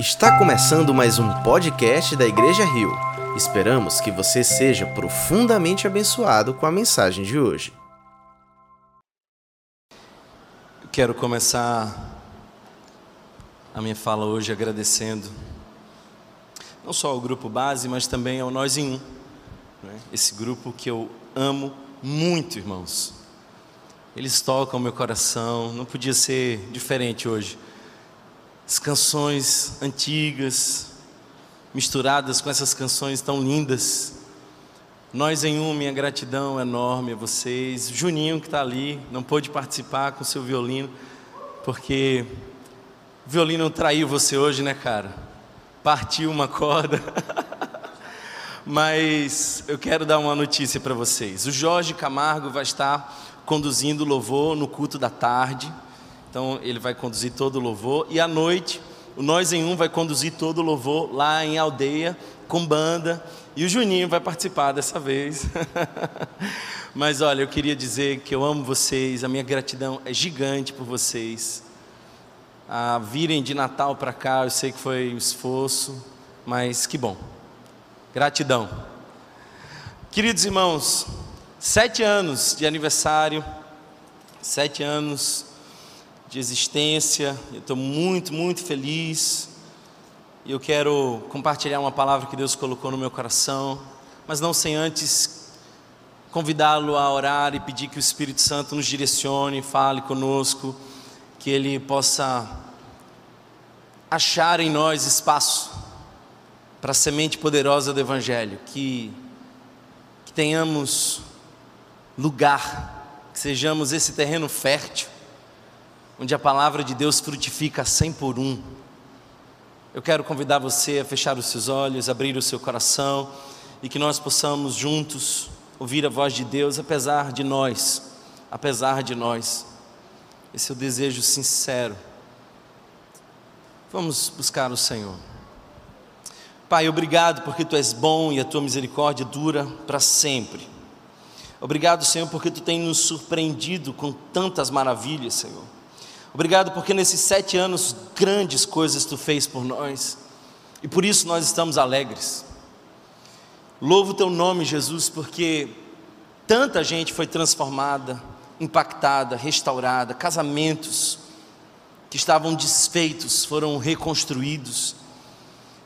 Está começando mais um podcast da Igreja Rio. Esperamos que você seja profundamente abençoado com a mensagem de hoje. Quero começar a minha fala hoje agradecendo não só ao grupo base, mas também ao Nós em Um. né? Esse grupo que eu amo muito, irmãos. Eles tocam meu coração, não podia ser diferente hoje. As canções antigas, misturadas com essas canções tão lindas. Nós em um, minha gratidão enorme a vocês. Juninho que está ali, não pôde participar com seu violino, porque o violino traiu você hoje, né, cara? Partiu uma corda. Mas eu quero dar uma notícia para vocês. O Jorge Camargo vai estar conduzindo louvor no culto da tarde. Então ele vai conduzir todo o louvor e à noite o Nós em Um vai conduzir todo o louvor lá em aldeia com banda e o Juninho vai participar dessa vez. Mas olha, eu queria dizer que eu amo vocês, a minha gratidão é gigante por vocês. A virem de Natal para cá, eu sei que foi um esforço, mas que bom. Gratidão. Queridos irmãos, Sete anos de aniversário, sete anos de existência, eu estou muito, muito feliz. E eu quero compartilhar uma palavra que Deus colocou no meu coração, mas não sem antes convidá-lo a orar e pedir que o Espírito Santo nos direcione, fale conosco, que Ele possa achar em nós espaço para a semente poderosa do Evangelho, que, que tenhamos lugar, que sejamos esse terreno fértil, onde a palavra de Deus frutifica cem por um. Eu quero convidar você a fechar os seus olhos, abrir o seu coração e que nós possamos juntos ouvir a voz de Deus, apesar de nós, apesar de nós. Esse é o desejo sincero. Vamos buscar o Senhor. Pai, obrigado porque tu és bom e a tua misericórdia dura para sempre. Obrigado, Senhor, porque tu tem nos surpreendido com tantas maravilhas, Senhor. Obrigado porque nesses sete anos grandes coisas tu fez por nós e por isso nós estamos alegres. Louvo teu nome, Jesus, porque tanta gente foi transformada, impactada, restaurada, casamentos que estavam desfeitos foram reconstruídos,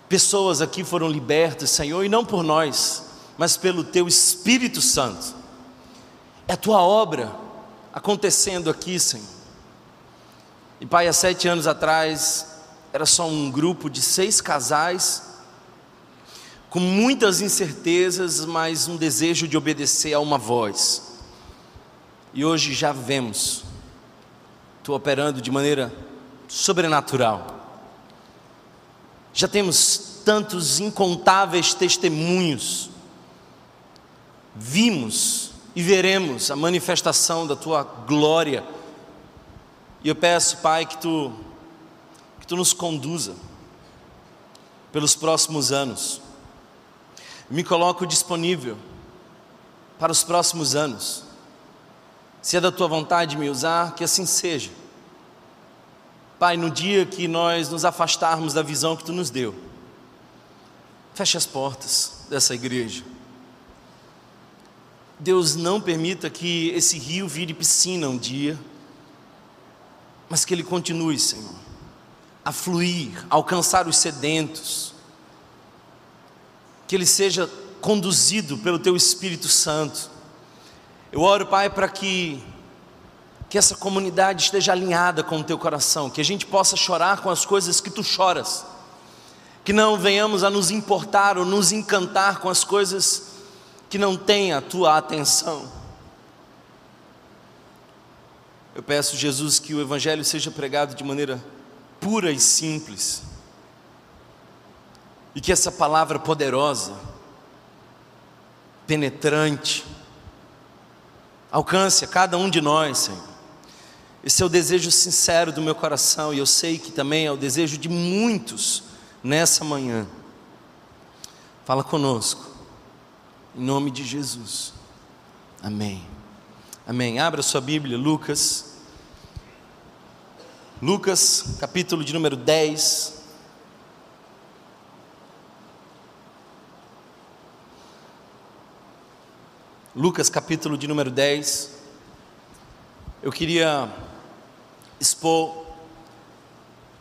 pessoas aqui foram libertas, Senhor, e não por nós, mas pelo teu Espírito Santo. É a tua obra acontecendo aqui, Senhor. E Pai, há sete anos atrás, era só um grupo de seis casais, com muitas incertezas, mas um desejo de obedecer a uma voz. E hoje já vemos, tu operando de maneira sobrenatural. Já temos tantos incontáveis testemunhos. Vimos e veremos a manifestação da tua glória. E eu peço, Pai, que tu que tu nos conduza pelos próximos anos. Me coloco disponível para os próximos anos. Se é da tua vontade me usar, que assim seja. Pai, no dia que nós nos afastarmos da visão que tu nos deu, feche as portas dessa igreja Deus não permita que esse rio vire piscina um dia, mas que ele continue, Senhor, a fluir, a alcançar os sedentos, que ele seja conduzido pelo Teu Espírito Santo. Eu oro, Pai, para que que essa comunidade esteja alinhada com o teu coração, que a gente possa chorar com as coisas que tu choras, que não venhamos a nos importar ou nos encantar com as coisas que não tem a tua atenção. Eu peço, Jesus, que o Evangelho seja pregado de maneira pura e simples, e que essa palavra poderosa, penetrante, alcance a cada um de nós, Senhor. Esse é o desejo sincero do meu coração, e eu sei que também é o desejo de muitos nessa manhã. Fala conosco. Em nome de Jesus. Amém. Amém. Abra sua Bíblia, Lucas. Lucas, capítulo de número 10. Lucas, capítulo de número 10. Eu queria expor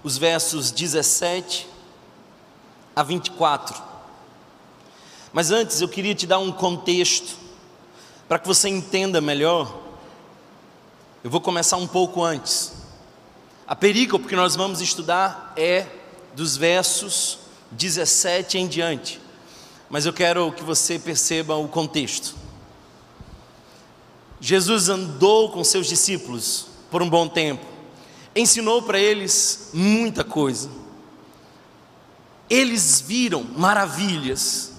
os versos 17 a 24. Mas antes eu queria te dar um contexto para que você entenda melhor. Eu vou começar um pouco antes. A perícope que nós vamos estudar é dos versos 17 em diante. Mas eu quero que você perceba o contexto. Jesus andou com seus discípulos por um bom tempo, ensinou para eles muita coisa. Eles viram maravilhas.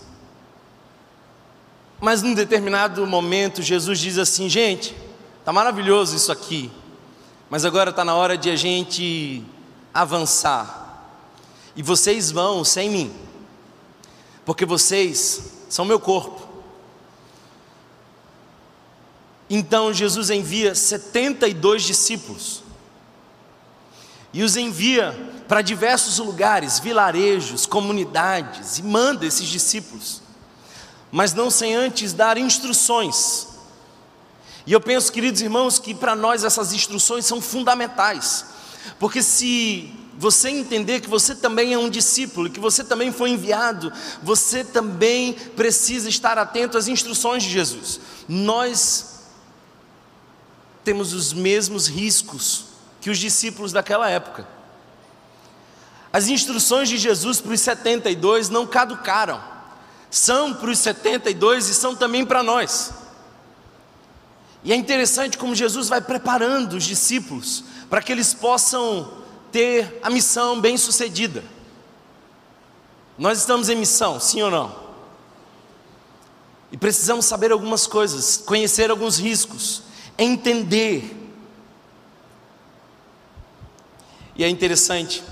Mas num determinado momento, Jesus diz assim: gente, está maravilhoso isso aqui, mas agora está na hora de a gente avançar. E vocês vão sem mim, porque vocês são meu corpo. Então Jesus envia 72 discípulos e os envia para diversos lugares, vilarejos, comunidades, e manda esses discípulos, mas não sem antes dar instruções. E eu penso, queridos irmãos, que para nós essas instruções são fundamentais, porque se você entender que você também é um discípulo, que você também foi enviado, você também precisa estar atento às instruções de Jesus. Nós temos os mesmos riscos que os discípulos daquela época. As instruções de Jesus para os 72 não caducaram, são para os 72 e são também para nós. E é interessante como Jesus vai preparando os discípulos para que eles possam ter a missão bem sucedida. Nós estamos em missão, sim ou não? E precisamos saber algumas coisas, conhecer alguns riscos, entender. E é interessante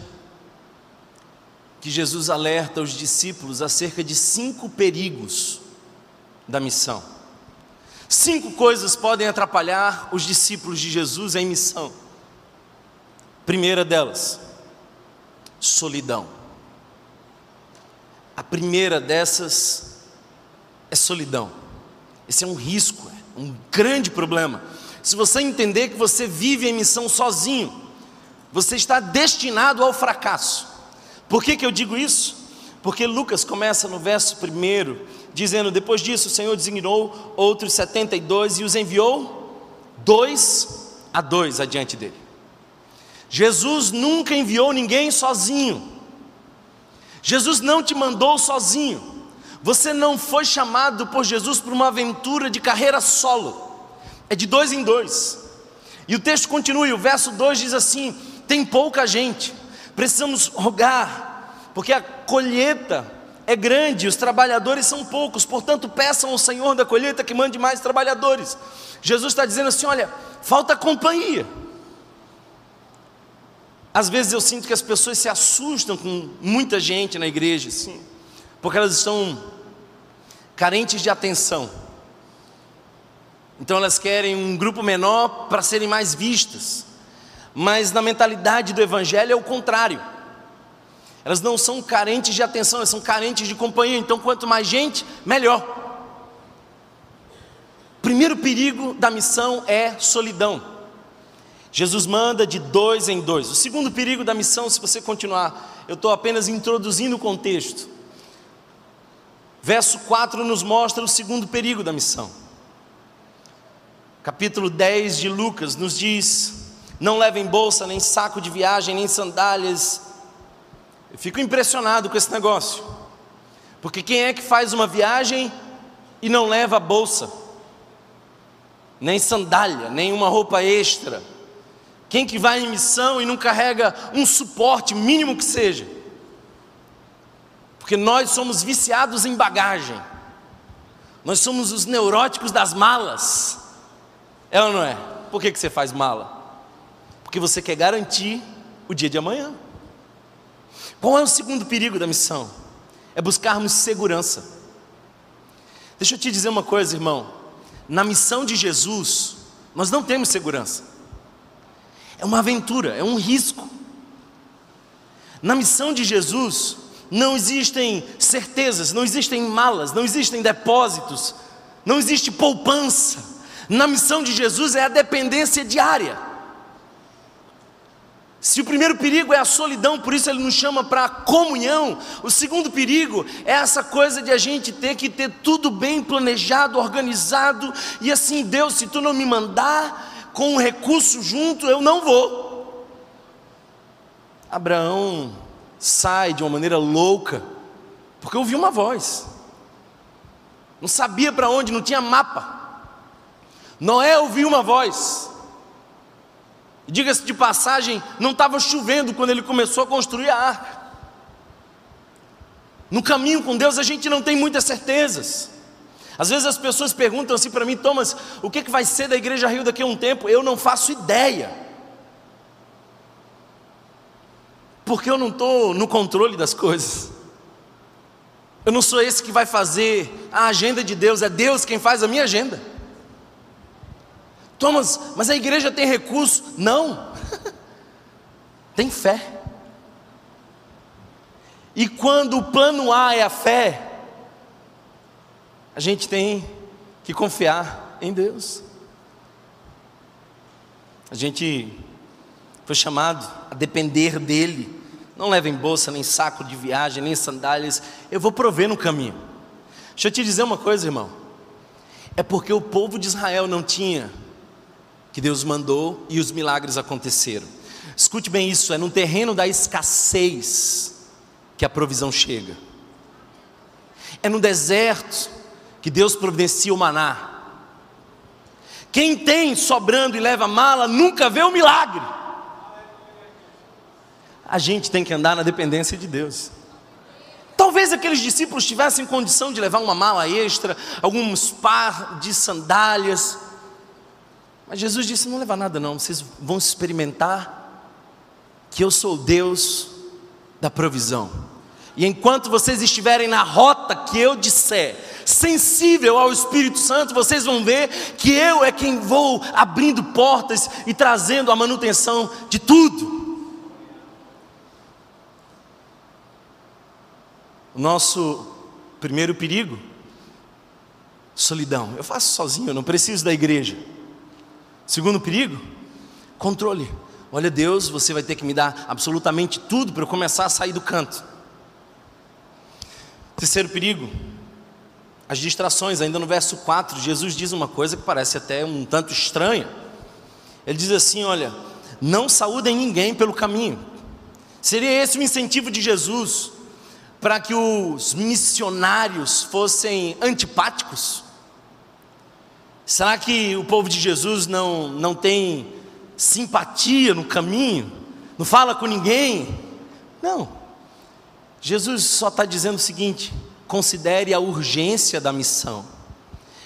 que Jesus alerta os discípulos acerca de cinco perigos da missão. Cinco coisas podem atrapalhar os discípulos de Jesus em missão. Primeira delas, solidão. A primeira dessas é solidão. Esse é um risco, é um grande problema. Se você entender que você vive em missão sozinho, você está destinado ao fracasso. Por que, que eu digo isso? Porque Lucas começa no verso 1, dizendo: Depois disso, o Senhor designou outros 72 e os enviou dois a dois adiante dele. Jesus nunca enviou ninguém sozinho. Jesus não te mandou sozinho. Você não foi chamado por Jesus para uma aventura de carreira solo é de dois em dois. E o texto continua, e o verso 2 diz assim: tem pouca gente, precisamos rogar, porque a colheita é grande, os trabalhadores são poucos, portanto, peçam ao Senhor da colheita que mande mais trabalhadores. Jesus está dizendo assim: olha, falta companhia. Às vezes eu sinto que as pessoas se assustam com muita gente na igreja, sim, porque elas estão carentes de atenção. Então elas querem um grupo menor para serem mais vistas. Mas na mentalidade do Evangelho é o contrário. Elas não são carentes de atenção, elas são carentes de companhia. Então, quanto mais gente, melhor. Primeiro perigo da missão é solidão. Jesus manda de dois em dois. O segundo perigo da missão, se você continuar, eu estou apenas introduzindo o contexto. Verso 4 nos mostra o segundo perigo da missão capítulo 10 de Lucas, nos diz: Não levem bolsa, nem saco de viagem, nem sandálias. Eu fico impressionado com esse negócio, porque quem é que faz uma viagem e não leva bolsa, nem sandália, nem uma roupa extra? Quem que vai em missão e não carrega um suporte mínimo que seja? Porque nós somos viciados em bagagem. Nós somos os neuróticos das malas. É ou não é? Por que, que você faz mala? Porque você quer garantir o dia de amanhã. Qual é o segundo perigo da missão? É buscarmos segurança. Deixa eu te dizer uma coisa, irmão. Na missão de Jesus, nós não temos segurança. É uma aventura, é um risco. Na missão de Jesus, não existem certezas, não existem malas, não existem depósitos, não existe poupança. Na missão de Jesus é a dependência diária. Se o primeiro perigo é a solidão, por isso ele nos chama para a comunhão, o segundo perigo é essa coisa de a gente ter que ter tudo bem planejado, organizado, e assim, Deus, se tu não me mandar com um recurso junto, eu não vou. Abraão sai de uma maneira louca, porque ouviu uma voz, não sabia para onde, não tinha mapa. Noé ouviu uma voz, Diga-se de passagem, não estava chovendo quando ele começou a construir a arca. No caminho com Deus a gente não tem muitas certezas. Às vezes as pessoas perguntam assim para mim, Thomas, o que, que vai ser da Igreja Rio daqui a um tempo? Eu não faço ideia. Porque eu não estou no controle das coisas. Eu não sou esse que vai fazer a agenda de Deus, é Deus quem faz a minha agenda. Thomas, mas a igreja tem recurso? Não. tem fé. E quando o plano A é a fé, a gente tem que confiar em Deus. A gente foi chamado a depender dEle. Não levem bolsa, nem saco de viagem, nem sandálias. Eu vou prover no caminho. Deixa eu te dizer uma coisa, irmão. É porque o povo de Israel não tinha que Deus mandou e os milagres aconteceram. Escute bem isso: é no terreno da escassez que a provisão chega, é no deserto que Deus providencia o maná. Quem tem sobrando e leva mala nunca vê o milagre. A gente tem que andar na dependência de Deus. Talvez aqueles discípulos tivessem condição de levar uma mala extra, alguns par de sandálias, mas Jesus disse: não leva nada, não, vocês vão experimentar que eu sou Deus da provisão. E enquanto vocês estiverem na rota que eu disser, sensível ao Espírito Santo, vocês vão ver que eu é quem vou abrindo portas e trazendo a manutenção de tudo. O nosso primeiro perigo, solidão. Eu faço sozinho, eu não preciso da igreja. Segundo perigo, controle. Olha, Deus, você vai ter que me dar absolutamente tudo para eu começar a sair do canto. Terceiro perigo, as distrações. Ainda no verso 4, Jesus diz uma coisa que parece até um tanto estranha. Ele diz assim: Olha, não saúdem ninguém pelo caminho. Seria esse o incentivo de Jesus para que os missionários fossem antipáticos? Será que o povo de Jesus não, não tem simpatia no caminho? Não fala com ninguém? Não. Jesus só está dizendo o seguinte: considere a urgência da missão.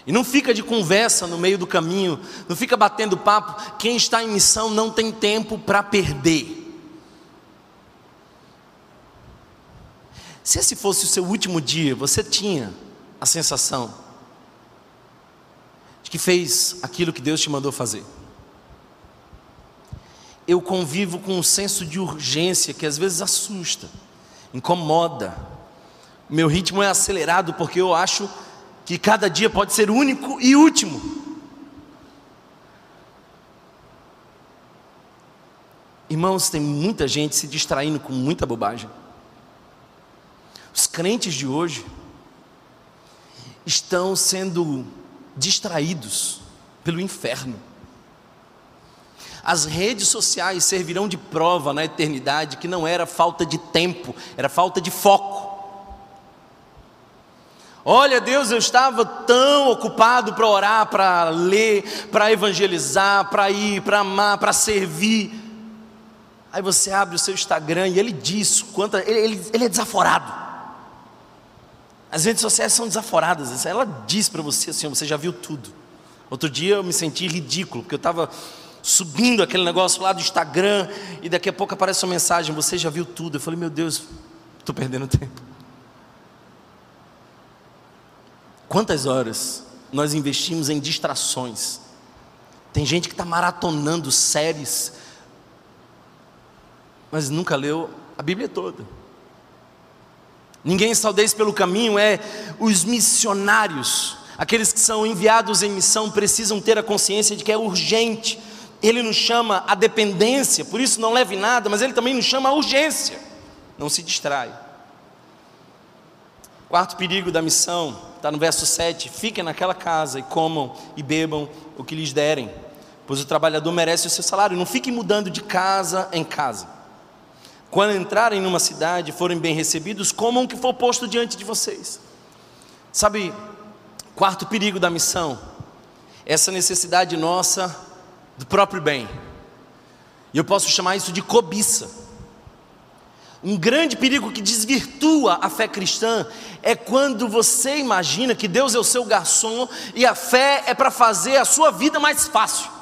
E não fica de conversa no meio do caminho, não fica batendo papo. Quem está em missão não tem tempo para perder. Se esse fosse o seu último dia, você tinha a sensação de que fez aquilo que Deus te mandou fazer. Eu convivo com um senso de urgência que às vezes assusta, incomoda. Meu ritmo é acelerado porque eu acho que cada dia pode ser único e último. Irmãos, tem muita gente se distraindo com muita bobagem. Os crentes de hoje estão sendo distraídos pelo inferno. As redes sociais servirão de prova na eternidade que não era falta de tempo, era falta de foco. Olha, Deus, eu estava tão ocupado para orar, para ler, para evangelizar, para ir, para amar, para servir. Aí você abre o seu Instagram e ele diz quanto ele, ele, ele é desaforado. As redes sociais são desaforadas. Ela diz para você assim: você já viu tudo. Outro dia eu me senti ridículo, porque eu estava subindo aquele negócio lá do Instagram e daqui a pouco aparece uma mensagem: você já viu tudo. Eu falei: meu Deus, estou perdendo tempo. Quantas horas nós investimos em distrações? Tem gente que está maratonando séries, mas nunca leu a Bíblia toda. Ninguém saudeis pelo caminho é os missionários, Aqueles que são enviados em missão precisam ter a consciência de que é urgente. Ele nos chama a dependência, por isso não leve nada, mas ele também nos chama a urgência. Não se distrai. Quarto perigo da missão, está no verso 7: fiquem naquela casa e comam e bebam o que lhes derem, pois o trabalhador merece o seu salário. Não fiquem mudando de casa em casa. Quando entrarem numa cidade forem bem recebidos, comam o que for posto diante de vocês. Sabe, quarto perigo da missão, essa necessidade nossa do próprio bem. E eu posso chamar isso de cobiça. Um grande perigo que desvirtua a fé cristã é quando você imagina que Deus é o seu garçom e a fé é para fazer a sua vida mais fácil.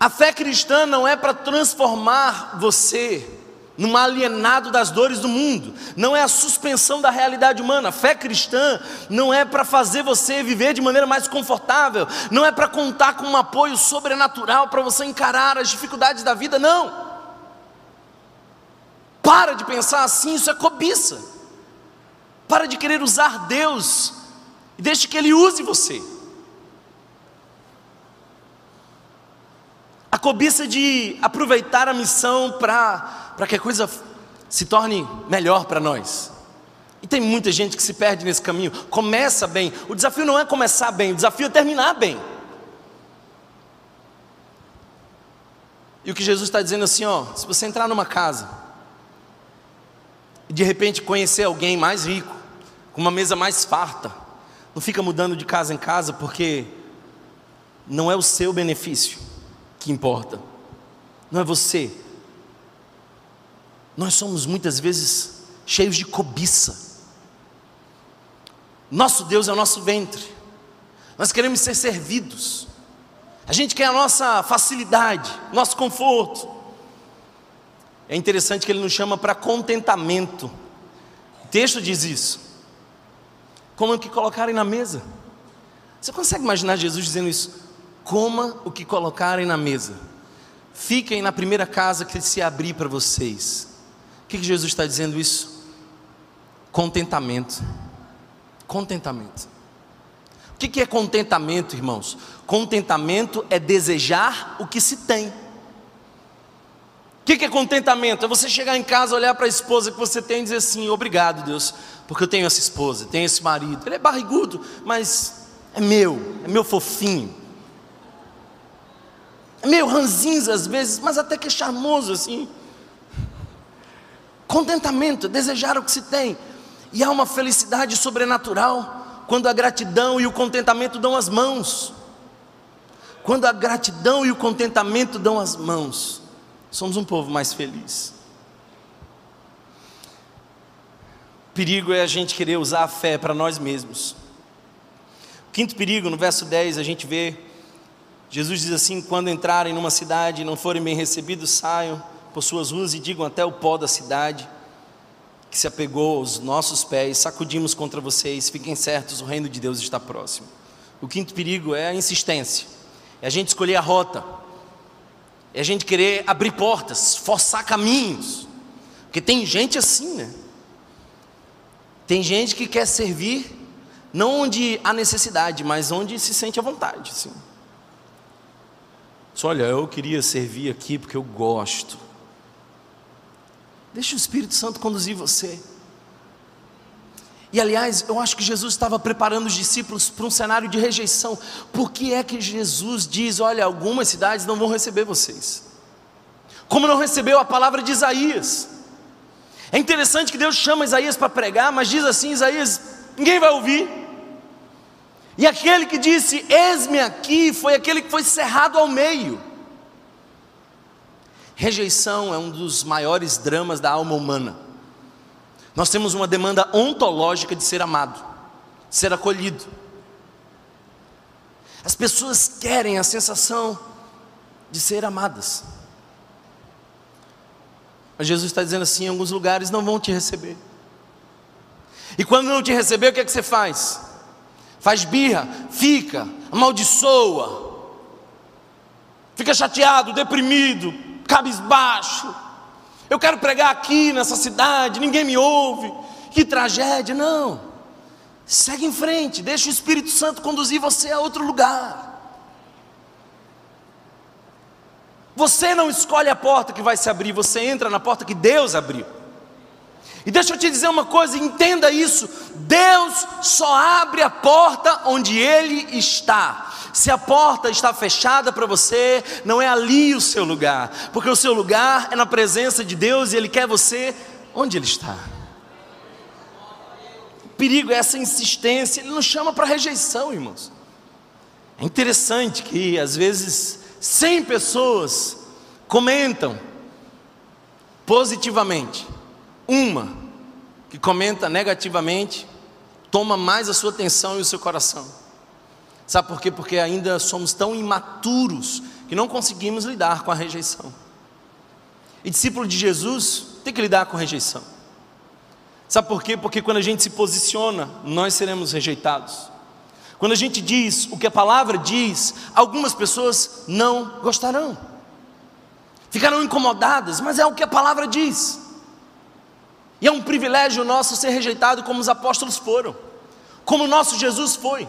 A fé cristã não é para transformar você num alienado das dores do mundo, não é a suspensão da realidade humana. A fé cristã não é para fazer você viver de maneira mais confortável, não é para contar com um apoio sobrenatural para você encarar as dificuldades da vida, não. Para de pensar assim, isso é cobiça. Para de querer usar Deus e deixe que Ele use você. A cobiça de aproveitar a missão para que a coisa se torne melhor para nós. E tem muita gente que se perde nesse caminho. Começa bem. O desafio não é começar bem, o desafio é terminar bem. E o que Jesus está dizendo assim, ó, se você entrar numa casa e de repente conhecer alguém mais rico, com uma mesa mais farta. Não fica mudando de casa em casa porque não é o seu benefício que importa, não é você. Nós somos muitas vezes cheios de cobiça. Nosso Deus é o nosso ventre, nós queremos ser servidos, a gente quer a nossa facilidade, nosso conforto. É interessante que ele nos chama para contentamento. O texto diz isso. Como o que colocarem na mesa. Você consegue imaginar Jesus dizendo isso? Coma o que colocarem na mesa. Fiquem na primeira casa que se abrir para vocês. O que, que Jesus está dizendo isso? Contentamento. Contentamento. O que, que é contentamento, irmãos? Contentamento é desejar o que se tem que, que é contentamento? É você chegar em casa, olhar para a esposa que você tem e dizer assim: Obrigado, Deus, porque eu tenho essa esposa, tenho esse marido. Ele é barrigudo, mas é meu, é meu fofinho. Meio ranzinza às vezes, mas até que charmoso assim. Contentamento, desejar o que se tem. E há uma felicidade sobrenatural quando a gratidão e o contentamento dão as mãos. Quando a gratidão e o contentamento dão as mãos somos um povo mais feliz. Perigo é a gente querer usar a fé para nós mesmos. O quinto perigo, no verso 10, a gente vê Jesus diz assim: quando entrarem numa cidade e não forem bem recebidos, saiam por suas ruas e digam até o pó da cidade que se apegou aos nossos pés, sacudimos contra vocês, fiquem certos, o reino de Deus está próximo. O quinto perigo é a insistência, é a gente escolher a rota é a gente querer abrir portas, forçar caminhos. Porque tem gente assim, né? Tem gente que quer servir não onde há necessidade, mas onde se sente à vontade. Assim. Olha, eu queria servir aqui porque eu gosto. Deixa o Espírito Santo conduzir você. E aliás, eu acho que Jesus estava preparando os discípulos para um cenário de rejeição. Por que é que Jesus diz: olha, algumas cidades não vão receber vocês? Como não recebeu a palavra de Isaías? É interessante que Deus chama Isaías para pregar, mas diz assim: Isaías, ninguém vai ouvir. E aquele que disse: Eis-me aqui, foi aquele que foi cerrado ao meio. Rejeição é um dos maiores dramas da alma humana. Nós temos uma demanda ontológica de ser amado, de ser acolhido. As pessoas querem a sensação de ser amadas. Mas Jesus está dizendo assim: em alguns lugares não vão te receber. E quando não te receber, o que é que você faz? Faz birra, fica, amaldiçoa, fica chateado, deprimido, cabisbaixo eu quero pregar aqui nessa cidade, ninguém me ouve, que tragédia. Não. Segue em frente, deixa o Espírito Santo conduzir você a outro lugar. Você não escolhe a porta que vai se abrir, você entra na porta que Deus abriu. E deixa eu te dizer uma coisa, entenda isso: Deus só abre a porta onde Ele está. Se a porta está fechada para você, não é ali o seu lugar, porque o seu lugar é na presença de Deus e Ele quer você onde Ele está. O perigo é essa insistência, Ele nos chama para rejeição, irmãos. É interessante que às vezes 100 pessoas comentam positivamente, uma que comenta negativamente toma mais a sua atenção e o seu coração. Sabe por quê? Porque ainda somos tão imaturos que não conseguimos lidar com a rejeição. E discípulo de Jesus tem que lidar com rejeição. Sabe por quê? Porque quando a gente se posiciona, nós seremos rejeitados. Quando a gente diz o que a palavra diz, algumas pessoas não gostarão. Ficarão incomodadas, mas é o que a palavra diz. E é um privilégio nosso ser rejeitado como os apóstolos foram, como o nosso Jesus foi.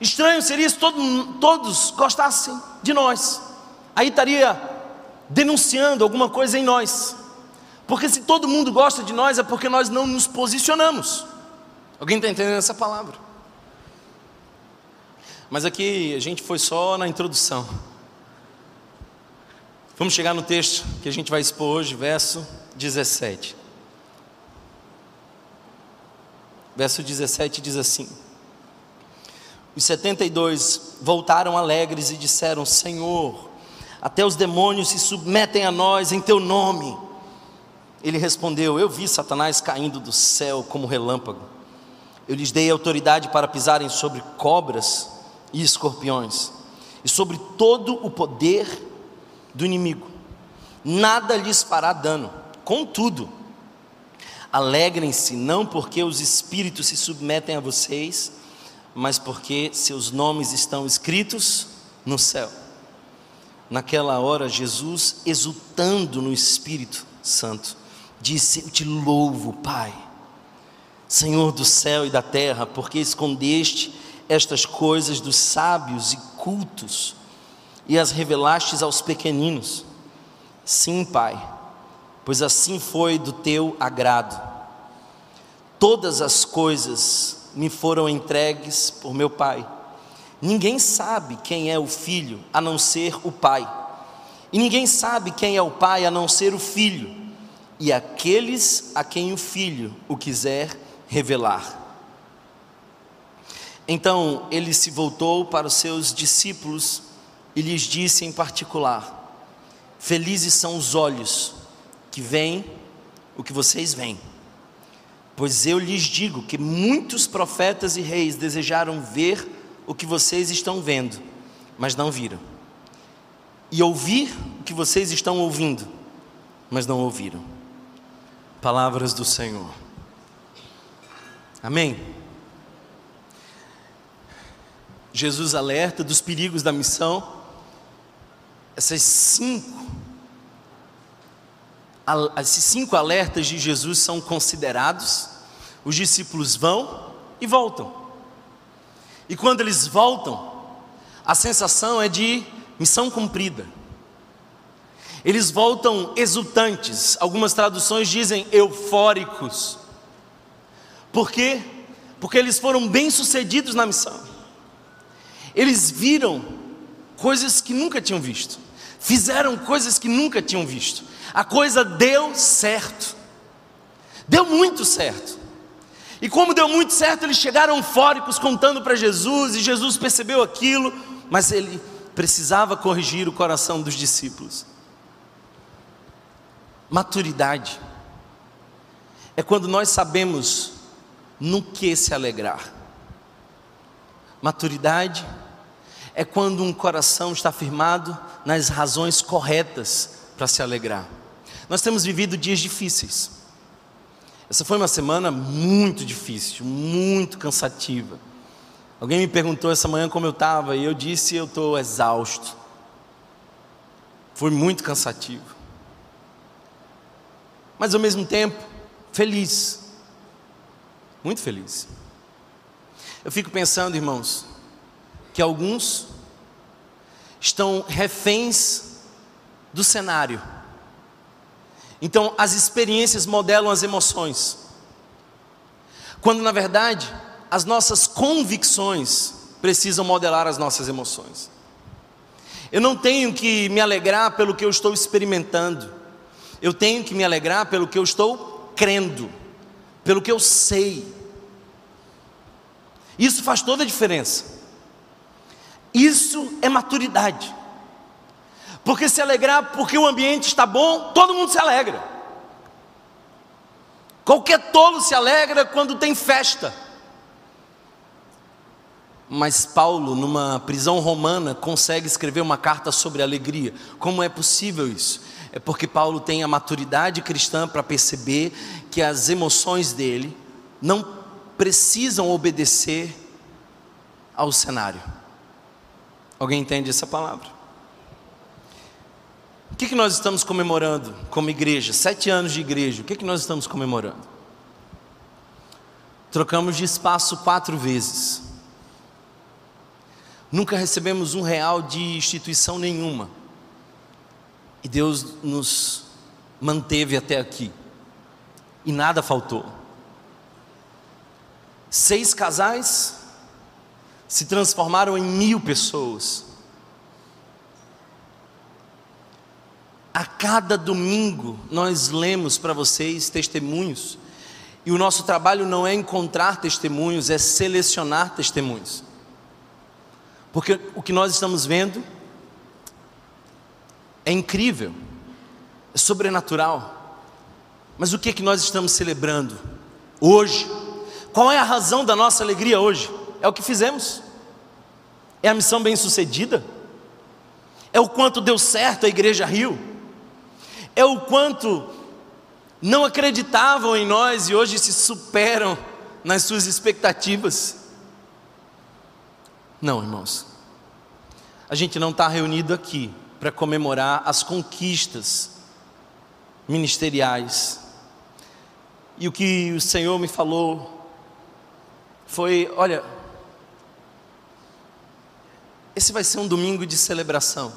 Estranho seria se todo, todos gostassem de nós, aí estaria denunciando alguma coisa em nós, porque se todo mundo gosta de nós é porque nós não nos posicionamos. Alguém está entendendo essa palavra? Mas aqui a gente foi só na introdução. Vamos chegar no texto que a gente vai expor hoje, verso 17. Verso 17 diz assim: Os 72 voltaram alegres e disseram: Senhor, até os demônios se submetem a nós em teu nome. Ele respondeu: Eu vi Satanás caindo do céu como relâmpago. Eu lhes dei autoridade para pisarem sobre cobras e escorpiões, e sobre todo o poder do inimigo. Nada lhes fará dano. Contudo, Alegrem-se, não porque os espíritos se submetem a vocês, mas porque seus nomes estão escritos no céu. Naquela hora, Jesus, exultando no Espírito Santo, disse: Eu te louvo, Pai, Senhor do céu e da terra, porque escondeste estas coisas dos sábios e cultos e as revelastes aos pequeninos. Sim, Pai pois assim foi do teu agrado. Todas as coisas me foram entregues por meu Pai. Ninguém sabe quem é o filho a não ser o Pai, e ninguém sabe quem é o Pai a não ser o filho, e aqueles a quem o filho o quiser revelar. Então ele se voltou para os seus discípulos e lhes disse em particular: Felizes são os olhos que vem o que vocês veem. Pois eu lhes digo que muitos profetas e reis desejaram ver o que vocês estão vendo, mas não viram. E ouvir o que vocês estão ouvindo, mas não ouviram. Palavras do Senhor. Amém. Jesus alerta dos perigos da missão. Essas cinco esses cinco alertas de Jesus são considerados, os discípulos vão e voltam. E quando eles voltam, a sensação é de missão cumprida. Eles voltam exultantes, algumas traduções dizem eufóricos. Por quê? Porque eles foram bem-sucedidos na missão. Eles viram coisas que nunca tinham visto, fizeram coisas que nunca tinham visto a coisa deu certo. Deu muito certo. E como deu muito certo, eles chegaram eufóricos contando para Jesus, e Jesus percebeu aquilo, mas ele precisava corrigir o coração dos discípulos. Maturidade é quando nós sabemos no que se alegrar. Maturidade é quando um coração está firmado nas razões corretas para se alegrar. Nós temos vivido dias difíceis. Essa foi uma semana muito difícil, muito cansativa. Alguém me perguntou essa manhã como eu estava e eu disse eu estou exausto. Foi muito cansativo. Mas ao mesmo tempo, feliz. Muito feliz. Eu fico pensando, irmãos, que alguns estão reféns do cenário. Então, as experiências modelam as emoções. Quando, na verdade, as nossas convicções precisam modelar as nossas emoções. Eu não tenho que me alegrar pelo que eu estou experimentando, eu tenho que me alegrar pelo que eu estou crendo, pelo que eu sei. Isso faz toda a diferença. Isso é maturidade. Porque se alegrar porque o ambiente está bom, todo mundo se alegra. Qualquer tolo se alegra quando tem festa. Mas Paulo, numa prisão romana, consegue escrever uma carta sobre alegria. Como é possível isso? É porque Paulo tem a maturidade cristã para perceber que as emoções dele não precisam obedecer ao cenário. Alguém entende essa palavra? O que, que nós estamos comemorando como igreja? Sete anos de igreja, o que, que nós estamos comemorando? Trocamos de espaço quatro vezes. Nunca recebemos um real de instituição nenhuma. E Deus nos manteve até aqui. E nada faltou. Seis casais se transformaram em mil pessoas. A cada domingo nós lemos para vocês testemunhos, e o nosso trabalho não é encontrar testemunhos, é selecionar testemunhos. Porque o que nós estamos vendo é incrível, é sobrenatural. Mas o que é que nós estamos celebrando hoje? Qual é a razão da nossa alegria hoje? É o que fizemos. É a missão bem-sucedida. É o quanto deu certo a igreja Rio. É o quanto não acreditavam em nós e hoje se superam nas suas expectativas. Não, irmãos. A gente não está reunido aqui para comemorar as conquistas ministeriais. E o que o Senhor me falou foi: olha, esse vai ser um domingo de celebração.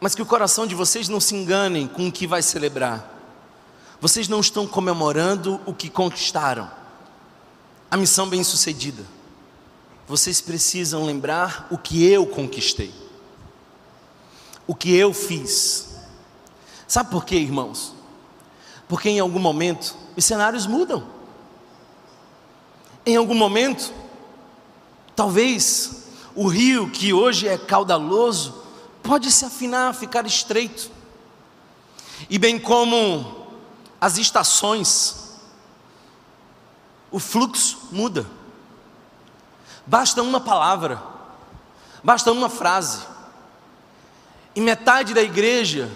Mas que o coração de vocês não se enganem com o que vai celebrar. Vocês não estão comemorando o que conquistaram, a missão bem-sucedida vocês precisam lembrar o que eu conquistei, o que eu fiz. Sabe por quê, irmãos? Porque em algum momento os cenários mudam. Em algum momento, talvez o rio que hoje é caudaloso pode se afinar, ficar estreito. E bem como as estações, o fluxo muda. Basta uma palavra, basta uma frase, e metade da igreja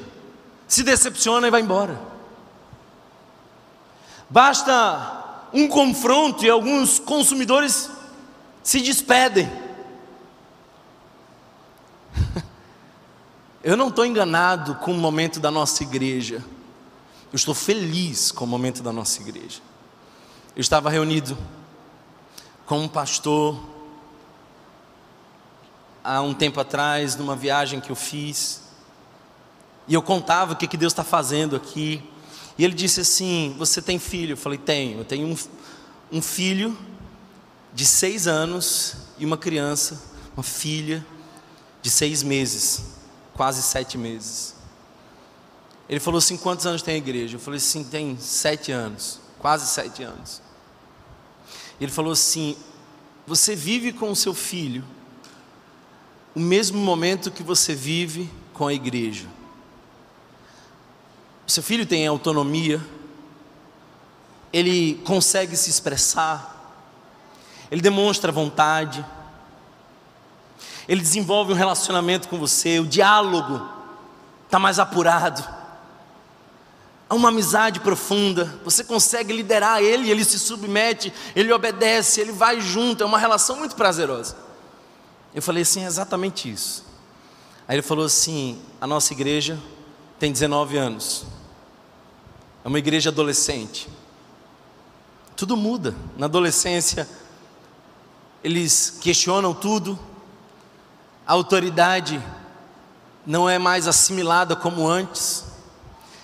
se decepciona e vai embora. Basta um confronto e alguns consumidores se despedem. Eu não estou enganado com o momento da nossa igreja. Eu estou feliz com o momento da nossa igreja. Eu estava reunido com um pastor há um tempo atrás, numa viagem que eu fiz, e eu contava o que, que Deus está fazendo aqui, e ele disse assim: Você tem filho? Eu falei: Tenho, eu tenho um, um filho de seis anos e uma criança, uma filha de seis meses, quase sete meses. Ele falou assim: Quantos anos tem a igreja? Eu falei assim: Tem sete anos, quase sete anos. Ele falou assim: Você vive com o seu filho o mesmo momento que você vive com a igreja. O seu filho tem autonomia, ele consegue se expressar, ele demonstra vontade, ele desenvolve um relacionamento com você, o diálogo está mais apurado, há uma amizade profunda, você consegue liderar ele, ele se submete, ele obedece, ele vai junto, é uma relação muito prazerosa. Eu falei assim, é exatamente isso. Aí ele falou assim: a nossa igreja tem 19 anos, é uma igreja adolescente. Tudo muda. Na adolescência, eles questionam tudo, a autoridade não é mais assimilada como antes,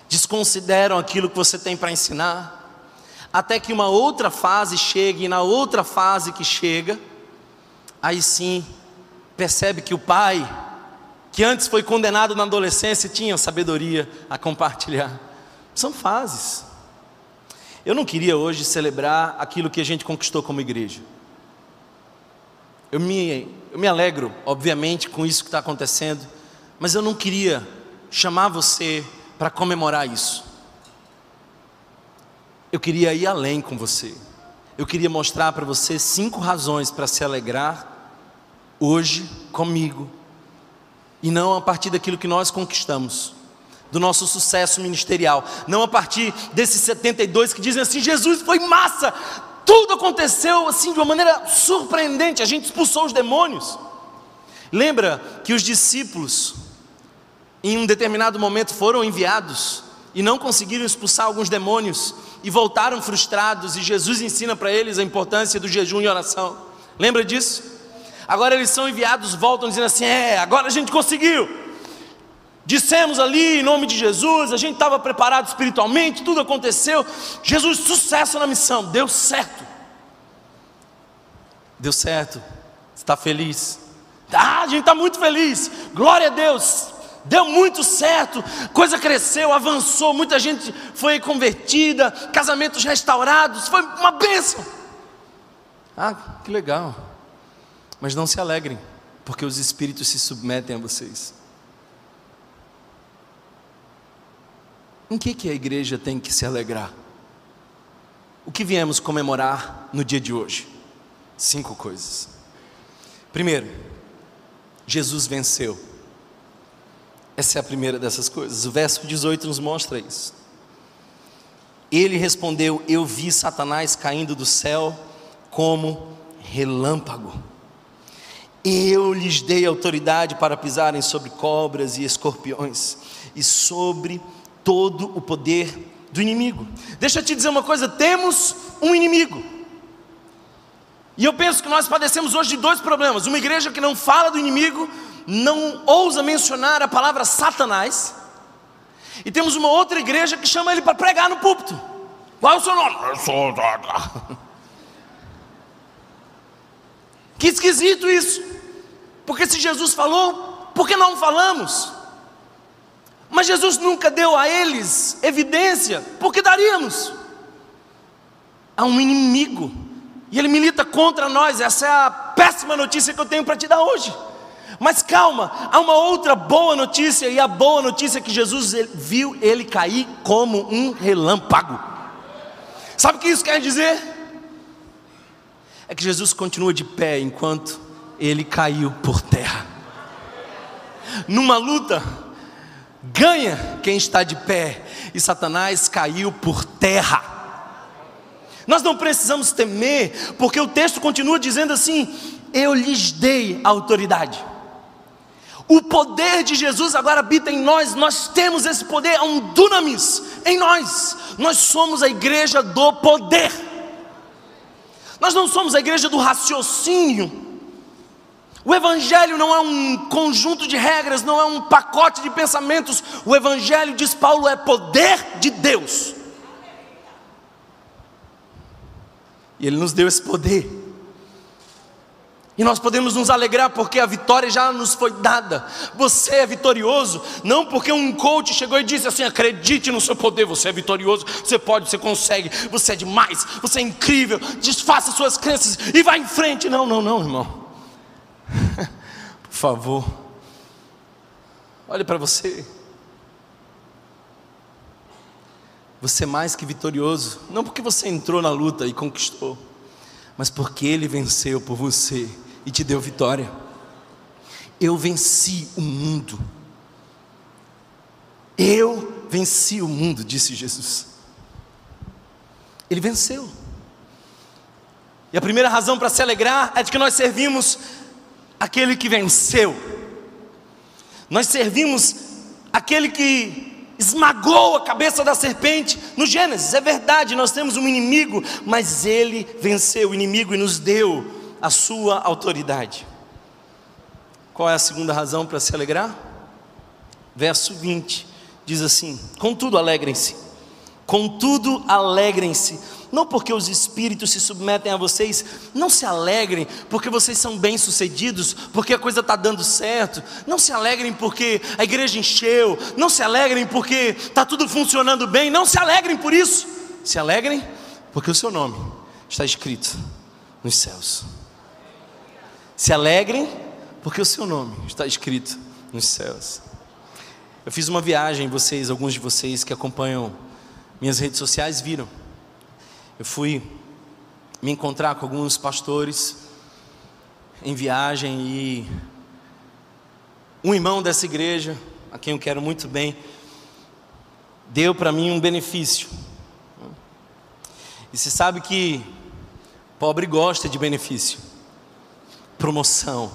desconsideram aquilo que você tem para ensinar, até que uma outra fase chegue, e na outra fase que chega, aí sim percebe que o pai, que antes foi condenado na adolescência, tinha sabedoria a compartilhar. São fases. Eu não queria hoje celebrar aquilo que a gente conquistou como igreja. Eu me, eu me alegro, obviamente, com isso que está acontecendo, mas eu não queria chamar você para comemorar isso. Eu queria ir além com você. Eu queria mostrar para você cinco razões para se alegrar hoje comigo, e não a partir daquilo que nós conquistamos, do nosso sucesso ministerial, não a partir desses 72 que dizem assim: Jesus foi massa, tudo aconteceu assim de uma maneira surpreendente. A gente expulsou os demônios. Lembra que os discípulos, em um determinado momento, foram enviados e não conseguiram expulsar alguns demônios e voltaram frustrados. E Jesus ensina para eles a importância do jejum e oração. Lembra disso? Agora eles são enviados, voltam dizendo assim: É, agora a gente conseguiu. Dissemos ali em nome de Jesus, a gente estava preparado espiritualmente, tudo aconteceu. Jesus, sucesso na missão, deu certo. Deu certo, está feliz? Ah, a gente está muito feliz, glória a Deus, deu muito certo, coisa cresceu, avançou, muita gente foi convertida, casamentos restaurados, foi uma bênção. Ah, que legal, mas não se alegrem, porque os espíritos se submetem a vocês. Em que, que a igreja tem que se alegrar? O que viemos comemorar no dia de hoje? Cinco coisas. Primeiro, Jesus venceu. Essa é a primeira dessas coisas. O verso 18 nos mostra isso. Ele respondeu: Eu vi Satanás caindo do céu como relâmpago. Eu lhes dei autoridade para pisarem sobre cobras e escorpiões e sobre todo o poder do inimigo. Deixa eu te dizer uma coisa: temos um inimigo. E eu penso que nós padecemos hoje de dois problemas: uma igreja que não fala do inimigo, não ousa mencionar a palavra Satanás, e temos uma outra igreja que chama ele para pregar no púlpito. Qual é o seu nome? Eu sou Que esquisito isso. Porque se Jesus falou, por que não falamos? Mas Jesus nunca deu a eles evidência, porque daríamos. Há um inimigo, e ele milita contra nós. Essa é a péssima notícia que eu tenho para te dar hoje. Mas calma, há uma outra boa notícia, e a boa notícia é que Jesus viu ele cair como um relâmpago. Sabe o que isso quer dizer? É que Jesus continua de pé enquanto ele caiu por terra. Numa luta, ganha quem está de pé, e Satanás caiu por terra. Nós não precisamos temer, porque o texto continua dizendo assim: Eu lhes dei autoridade. O poder de Jesus agora habita em nós, nós temos esse poder, é um dunamis em nós. Nós somos a igreja do poder. Nós não somos a igreja do raciocínio, o Evangelho não é um conjunto de regras, não é um pacote de pensamentos. O Evangelho, diz Paulo, é poder de Deus. E Ele nos deu esse poder. E nós podemos nos alegrar porque a vitória já nos foi dada. Você é vitorioso, não porque um coach chegou e disse assim: acredite no seu poder, você é vitorioso, você pode, você consegue, você é demais, você é incrível, desfaça suas crenças e vá em frente. Não, não, não, irmão. Favor, olhe para você. Você é mais que vitorioso, não porque você entrou na luta e conquistou, mas porque Ele venceu por você e te deu vitória. Eu venci o mundo. Eu venci o mundo, disse Jesus. Ele venceu. E a primeira razão para se alegrar é de que nós servimos aquele que venceu. Nós servimos aquele que esmagou a cabeça da serpente no Gênesis. É verdade, nós temos um inimigo, mas ele venceu o inimigo e nos deu a sua autoridade. Qual é a segunda razão para se alegrar? Verso 20 diz assim: Contudo, alegrem-se, contudo, alegrem-se não porque os espíritos se submetem a vocês, não se alegrem porque vocês são bem-sucedidos, porque a coisa está dando certo, não se alegrem porque a igreja encheu, não se alegrem porque está tudo funcionando bem, não se alegrem por isso, se alegrem porque o seu nome está escrito nos céus. Se alegrem porque o seu nome está escrito nos céus. Eu fiz uma viagem, vocês, alguns de vocês que acompanham minhas redes sociais viram. Eu fui me encontrar com alguns pastores em viagem e um irmão dessa igreja, a quem eu quero muito bem, deu para mim um benefício. E você sabe que pobre gosta de benefício. Promoção.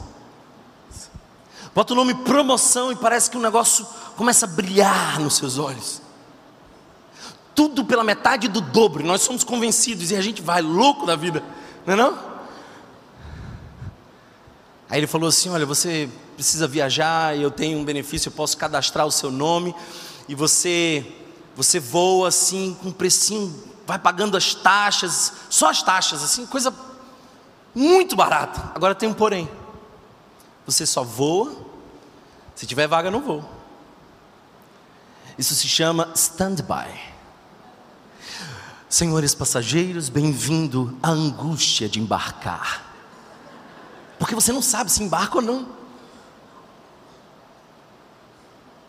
Bota o nome promoção e parece que o negócio começa a brilhar nos seus olhos tudo pela metade do dobro. Nós somos convencidos e a gente vai louco da vida, não é não? Aí ele falou assim: Olha, você precisa viajar eu tenho um benefício, eu posso cadastrar o seu nome e você você voa assim com um precinho, vai pagando as taxas, só as taxas, assim, coisa muito barata. Agora tem um porém. Você só voa se tiver vaga no voo. Isso se chama stand-by. Senhores passageiros, bem-vindo à angústia de embarcar. Porque você não sabe se embarca ou não.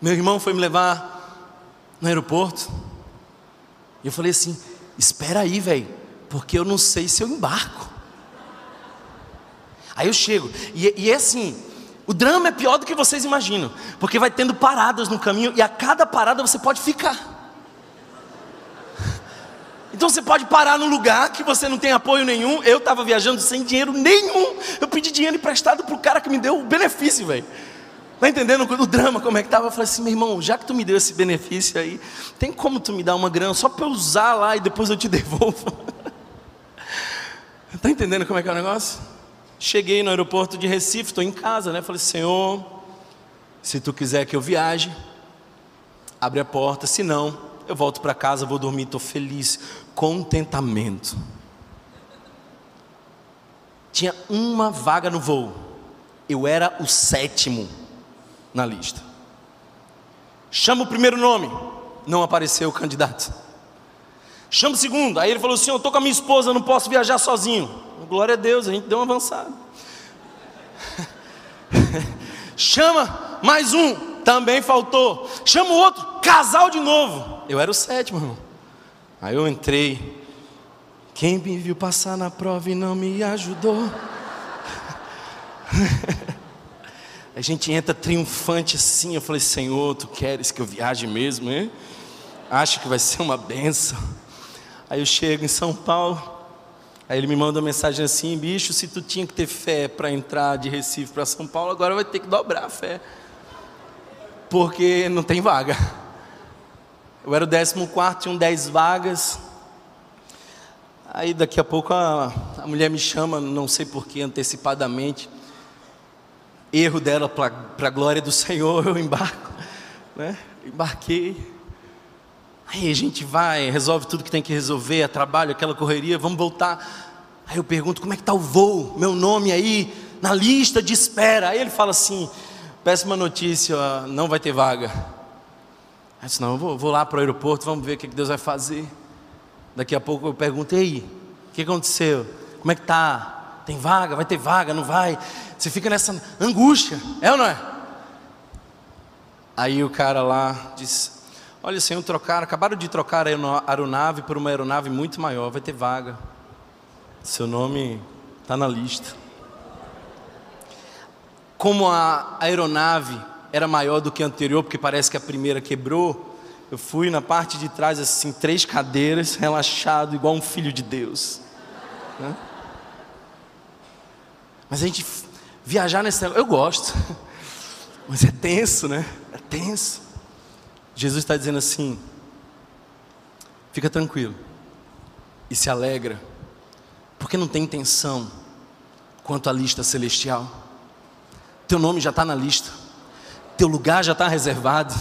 Meu irmão foi me levar no aeroporto. E eu falei assim: espera aí, velho, porque eu não sei se eu embarco. Aí eu chego, e, e é assim: o drama é pior do que vocês imaginam, porque vai tendo paradas no caminho, e a cada parada você pode ficar. Então você pode parar num lugar que você não tem apoio nenhum. Eu estava viajando sem dinheiro nenhum. Eu pedi dinheiro emprestado para o cara que me deu o benefício, velho. Tá entendendo o drama como é que estava? Eu falei assim, meu irmão, já que tu me deu esse benefício aí, tem como tu me dar uma grana só para eu usar lá e depois eu te devolvo? tá entendendo como é que é o negócio? Cheguei no aeroporto de Recife, estou em casa, né? Falei, Senhor, se tu quiser que eu viaje, abre a porta, se não, eu volto para casa, vou dormir, estou feliz contentamento. Tinha uma vaga no voo. Eu era o sétimo na lista. Chama o primeiro nome. Não apareceu o candidato. Chama o segundo. Aí ele falou assim: Eu estou com a minha esposa, não posso viajar sozinho. Glória a Deus, a gente deu uma avançada. Chama mais um. Também faltou. Chama o outro. Casal de novo. Eu era o sétimo, irmão. Aí eu entrei. Quem me viu passar na prova e não me ajudou? A gente entra triunfante assim. Eu falei, Senhor, tu queres que eu viaje mesmo, hein? Acho que vai ser uma benção. Aí eu chego em São Paulo. Aí ele me manda uma mensagem assim: bicho, se tu tinha que ter fé para entrar de Recife para São Paulo, agora vai ter que dobrar a fé. Porque não tem vaga. Eu era o 14, tinham 10 vagas. Aí daqui a pouco a, a mulher me chama, não sei porquê, antecipadamente. Erro dela para a glória do Senhor, eu embarco. Né? Embarquei. Aí a gente vai, resolve tudo que tem que resolver, é trabalho, aquela correria, vamos voltar. Aí eu pergunto, como é que está o voo? Meu nome aí, na lista de espera. Aí ele fala assim, péssima notícia, não vai ter vaga. Aí disse, não, eu vou, vou lá para o aeroporto, vamos ver o que Deus vai fazer. Daqui a pouco eu pergunto, ei, o que aconteceu? Como é que tá? Tem vaga? Vai ter vaga? Não vai? Você fica nessa angústia, é ou não é? Aí o cara lá disse, olha, senhor, trocaram, acabaram de trocar a aeronave por uma aeronave muito maior, vai ter vaga. Seu nome está na lista. Como a aeronave era maior do que a anterior, porque parece que a primeira quebrou. Eu fui na parte de trás, assim, três cadeiras, relaxado, igual um filho de Deus. Né? Mas a gente viajar nesse eu gosto, mas é tenso, né? É tenso. Jesus está dizendo assim: fica tranquilo e se alegra, porque não tem intenção quanto à lista celestial. Teu nome já está na lista, teu lugar já está reservado,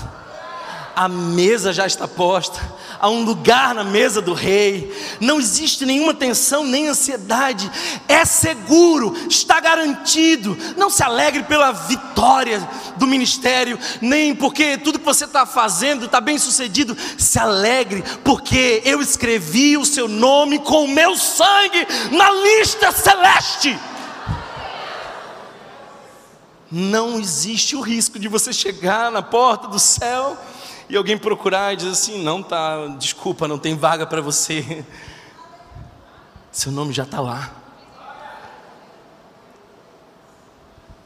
a mesa já está posta, há um lugar na mesa do rei, não existe nenhuma tensão nem ansiedade, é seguro, está garantido. Não se alegre pela vitória do ministério, nem porque tudo que você está fazendo está bem sucedido, se alegre, porque eu escrevi o seu nome com o meu sangue na lista celeste. Não existe o risco de você chegar na porta do céu e alguém procurar e dizer assim: não tá, desculpa, não tem vaga para você. Seu nome já está lá.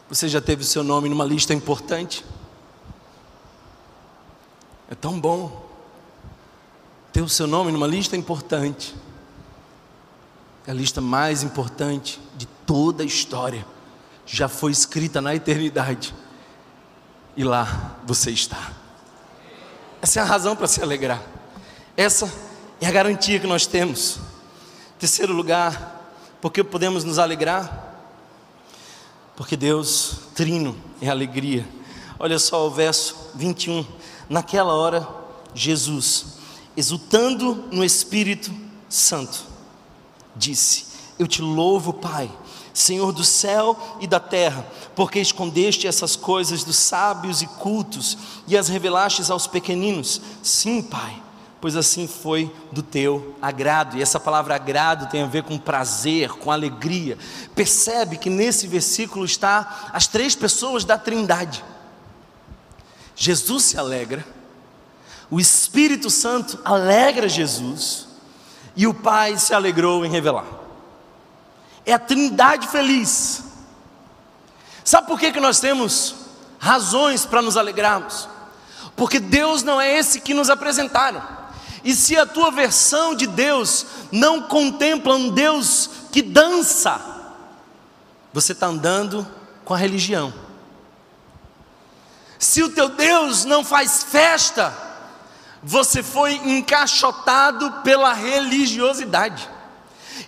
Você já teve o seu nome numa lista importante? É tão bom ter o seu nome numa lista importante. É a lista mais importante de toda a história. Já foi escrita na eternidade. E lá você está. Essa é a razão para se alegrar. Essa é a garantia que nós temos. Terceiro lugar, porque podemos nos alegrar? Porque Deus, trino, é alegria. Olha só o verso 21. Naquela hora, Jesus, exultando no Espírito Santo, disse: Eu te louvo, Pai Senhor do céu e da terra, porque escondeste essas coisas dos sábios e cultos e as revelastes aos pequeninos. Sim, Pai, pois assim foi do teu agrado. E essa palavra agrado tem a ver com prazer, com alegria. Percebe que nesse versículo está as três pessoas da Trindade. Jesus se alegra, o Espírito Santo alegra Jesus e o Pai se alegrou em revelar é a trindade feliz. Sabe por que, que nós temos razões para nos alegrarmos? Porque Deus não é esse que nos apresentaram. E se a tua versão de Deus não contempla um Deus que dança, você está andando com a religião. Se o teu Deus não faz festa, você foi encaixotado pela religiosidade.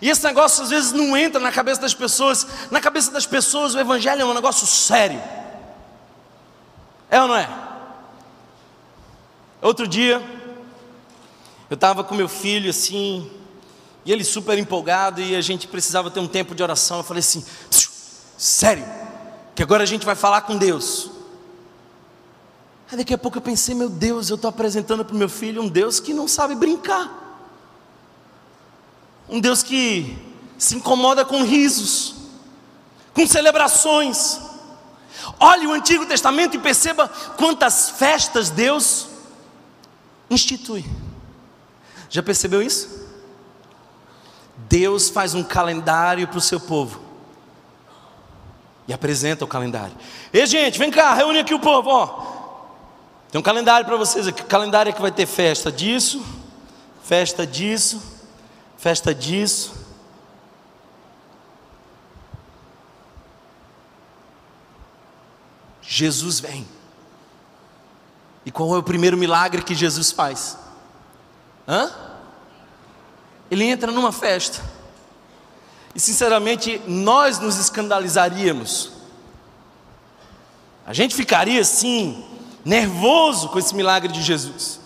E esse negócio às vezes não entra na cabeça das pessoas. Na cabeça das pessoas o evangelho é um negócio sério. É ou não é? Outro dia, eu estava com meu filho assim, e ele super empolgado, e a gente precisava ter um tempo de oração. Eu falei assim: sério, que agora a gente vai falar com Deus. Aí daqui a pouco eu pensei: meu Deus, eu estou apresentando para o meu filho um Deus que não sabe brincar. Um Deus que se incomoda com risos, com celebrações. Olhe o Antigo Testamento e perceba quantas festas Deus institui. Já percebeu isso? Deus faz um calendário para o seu povo e apresenta o calendário. Ei, gente, vem cá, reúne aqui o povo, ó. Tem um calendário para vocês aqui. O calendário é que vai ter festa disso, festa disso, festa disso. Jesus vem. E qual é o primeiro milagre que Jesus faz? Hã? Ele entra numa festa. E sinceramente, nós nos escandalizaríamos. A gente ficaria assim, nervoso com esse milagre de Jesus.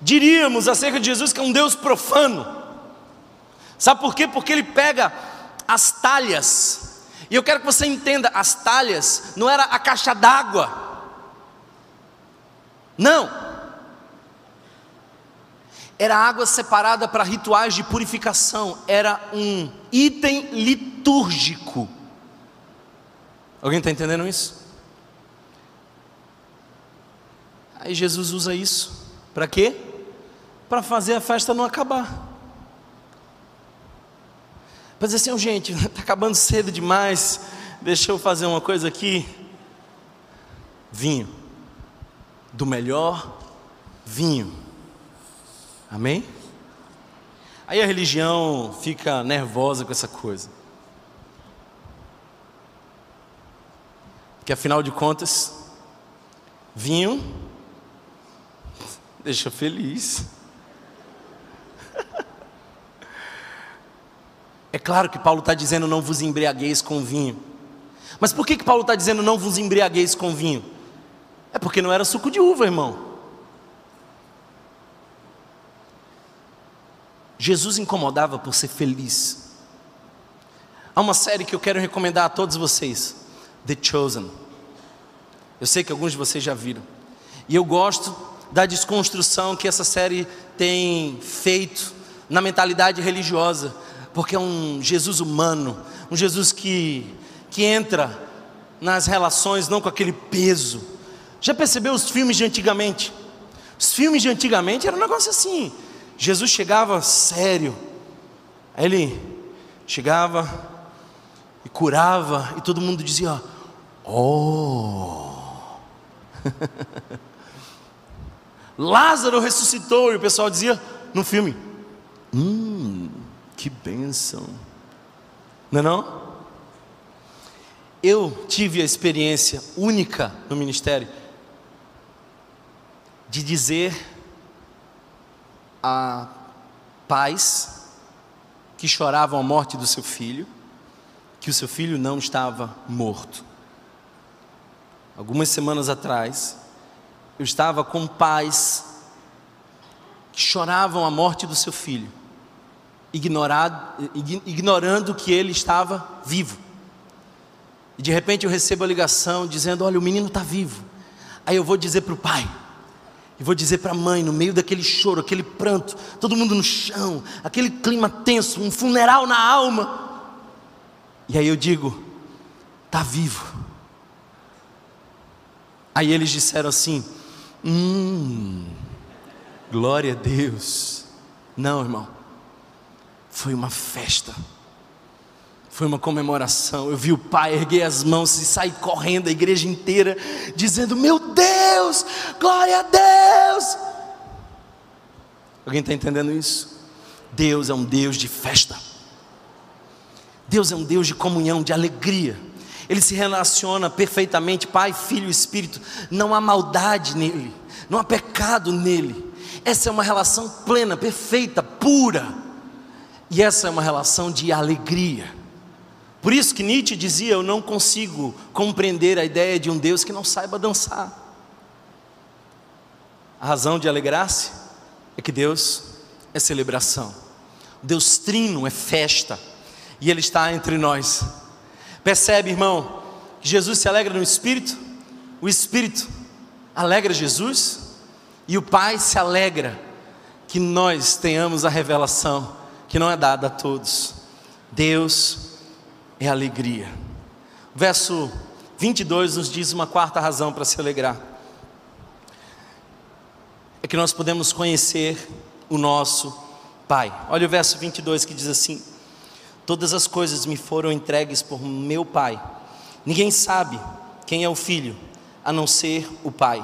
Diríamos acerca de Jesus que é um Deus profano. Sabe por quê? Porque ele pega as talhas. E eu quero que você entenda, as talhas não era a caixa d'água. Não. Era água separada para rituais de purificação, era um item litúrgico. Alguém está entendendo isso? Aí Jesus usa isso para quê? Para fazer a festa não acabar. Para dizer assim, oh, gente, está acabando cedo demais, deixa eu fazer uma coisa aqui. Vinho, do melhor vinho. Amém? Aí a religião fica nervosa com essa coisa. Porque afinal de contas, vinho deixa feliz. É claro que Paulo está dizendo não vos embriagueis com vinho. Mas por que, que Paulo está dizendo não vos embriagueis com vinho? É porque não era suco de uva, irmão. Jesus incomodava por ser feliz. Há uma série que eu quero recomendar a todos vocês: The Chosen. Eu sei que alguns de vocês já viram. E eu gosto da desconstrução que essa série tem feito na mentalidade religiosa, porque é um Jesus humano, um Jesus que, que entra nas relações não com aquele peso. Já percebeu os filmes de antigamente? Os filmes de antigamente era um negócio assim. Jesus chegava sério, aí ele chegava e curava, e todo mundo dizia: Oh! Lázaro ressuscitou, e o pessoal dizia no filme: Hum, que bênção, não é não? Eu tive a experiência única no ministério de dizer a pais que choravam a morte do seu filho que o seu filho não estava morto. Algumas semanas atrás, eu estava com pais que choravam a morte do seu filho, ignorado, ignorando que ele estava vivo. E de repente eu recebo a ligação dizendo: Olha, o menino está vivo. Aí eu vou dizer para o pai, e vou dizer para a mãe, no meio daquele choro, aquele pranto, todo mundo no chão, aquele clima tenso, um funeral na alma. E aí eu digo: Está vivo. Aí eles disseram assim: Hum, glória a Deus. Não, irmão, foi uma festa, foi uma comemoração. Eu vi o pai erguer as mãos e sair correndo a igreja inteira, dizendo: Meu Deus, glória a Deus. Alguém está entendendo isso? Deus é um Deus de festa. Deus é um Deus de comunhão, de alegria. Ele se relaciona perfeitamente, Pai, Filho e Espírito. Não há maldade nele, não há pecado nele. Essa é uma relação plena, perfeita, pura. E essa é uma relação de alegria. Por isso que Nietzsche dizia: Eu não consigo compreender a ideia de um Deus que não saiba dançar. A razão de alegrar-se é que Deus é celebração. Deus trino é festa. E Ele está entre nós. Percebe, irmão, que Jesus se alegra no Espírito, o Espírito alegra Jesus e o Pai se alegra que nós tenhamos a revelação que não é dada a todos. Deus é alegria. Verso 22 nos diz uma quarta razão para se alegrar. É que nós podemos conhecer o nosso Pai. Olha o verso 22 que diz assim: Todas as coisas me foram entregues por meu Pai. Ninguém sabe quem é o Filho, a não ser o Pai.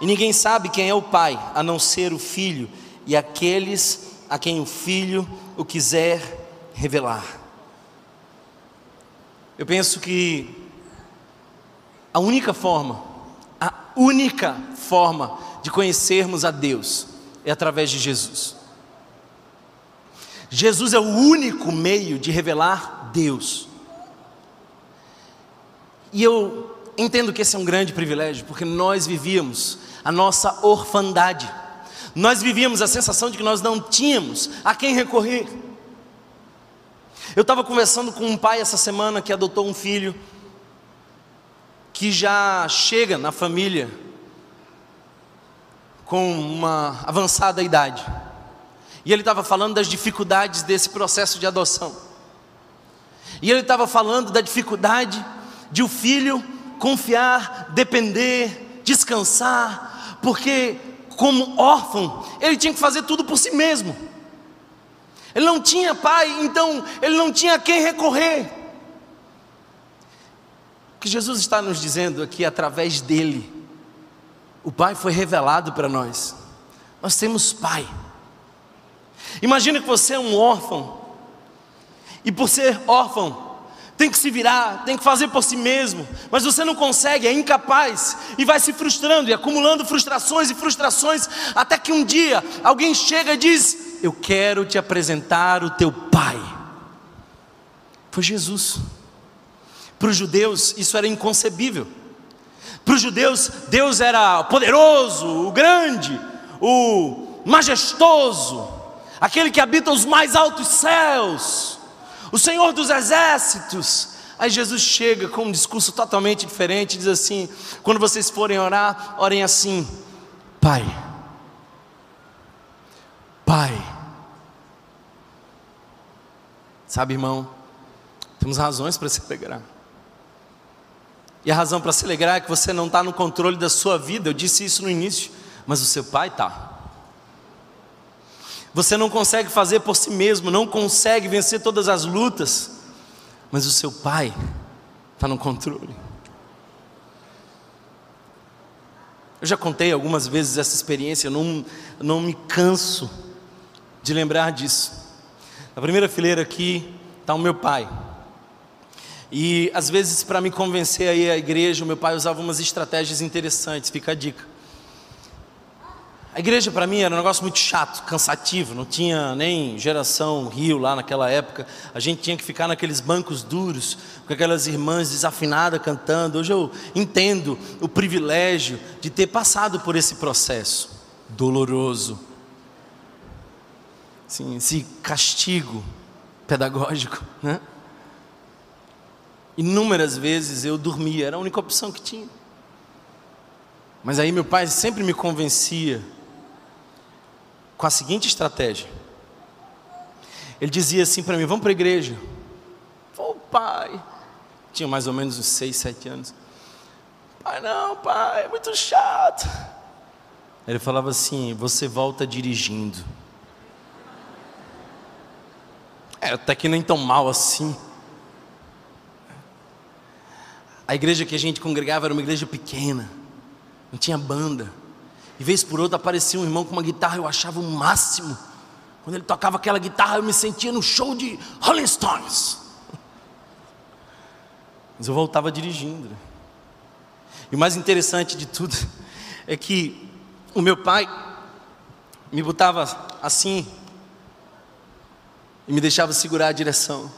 E ninguém sabe quem é o Pai, a não ser o Filho e aqueles a quem o Filho o quiser revelar. Eu penso que a única forma, a única forma de conhecermos a Deus é através de Jesus. Jesus é o único meio de revelar Deus. E eu entendo que esse é um grande privilégio, porque nós vivíamos a nossa orfandade. Nós vivíamos a sensação de que nós não tínhamos a quem recorrer. Eu estava conversando com um pai essa semana que adotou um filho que já chega na família com uma avançada idade. E ele estava falando das dificuldades desse processo de adoção. E ele estava falando da dificuldade de o filho confiar, depender, descansar, porque como órfão, ele tinha que fazer tudo por si mesmo. Ele não tinha pai, então ele não tinha a quem recorrer. O que Jesus está nos dizendo aqui através dele, o Pai foi revelado para nós. Nós temos Pai. Imagina que você é um órfão, e por ser órfão, tem que se virar, tem que fazer por si mesmo, mas você não consegue, é incapaz, e vai se frustrando e acumulando frustrações e frustrações, até que um dia alguém chega e diz: Eu quero te apresentar o teu pai. Foi Jesus. Para os judeus, isso era inconcebível. Para os judeus, Deus era poderoso, o grande, o majestoso, aquele que habita os mais altos céus, o Senhor dos exércitos. Aí Jesus chega com um discurso totalmente diferente, diz assim: quando vocês forem orar, orem assim, Pai, Pai. Sabe, irmão, temos razões para se alegrar. E a razão para se alegrar é que você não está no controle da sua vida, eu disse isso no início, mas o seu pai está. Você não consegue fazer por si mesmo, não consegue vencer todas as lutas, mas o seu pai está no controle. Eu já contei algumas vezes essa experiência, eu não, não me canso de lembrar disso. Na primeira fileira aqui está o meu pai. E às vezes, para me convencer a ir à igreja, o meu pai usava umas estratégias interessantes, fica a dica. A igreja para mim era um negócio muito chato, cansativo, não tinha nem geração Rio lá naquela época. A gente tinha que ficar naqueles bancos duros, com aquelas irmãs desafinadas cantando. Hoje eu entendo o privilégio de ter passado por esse processo doloroso. Sim, esse castigo pedagógico, né? Inúmeras vezes eu dormia, era a única opção que tinha. Mas aí meu pai sempre me convencia com a seguinte estratégia. Ele dizia assim para mim: Vamos para a igreja. Ô pai, tinha mais ou menos uns seis, sete anos. Pai, não, pai, é muito chato. Ele falava assim: Você volta dirigindo. É, até que nem tão mal assim. A igreja que a gente congregava era uma igreja pequena, não tinha banda. E vez por outra aparecia um irmão com uma guitarra, eu achava o máximo. Quando ele tocava aquela guitarra, eu me sentia no show de Rolling Stones. Mas eu voltava dirigindo. Né? E o mais interessante de tudo é que o meu pai me botava assim e me deixava segurar a direção.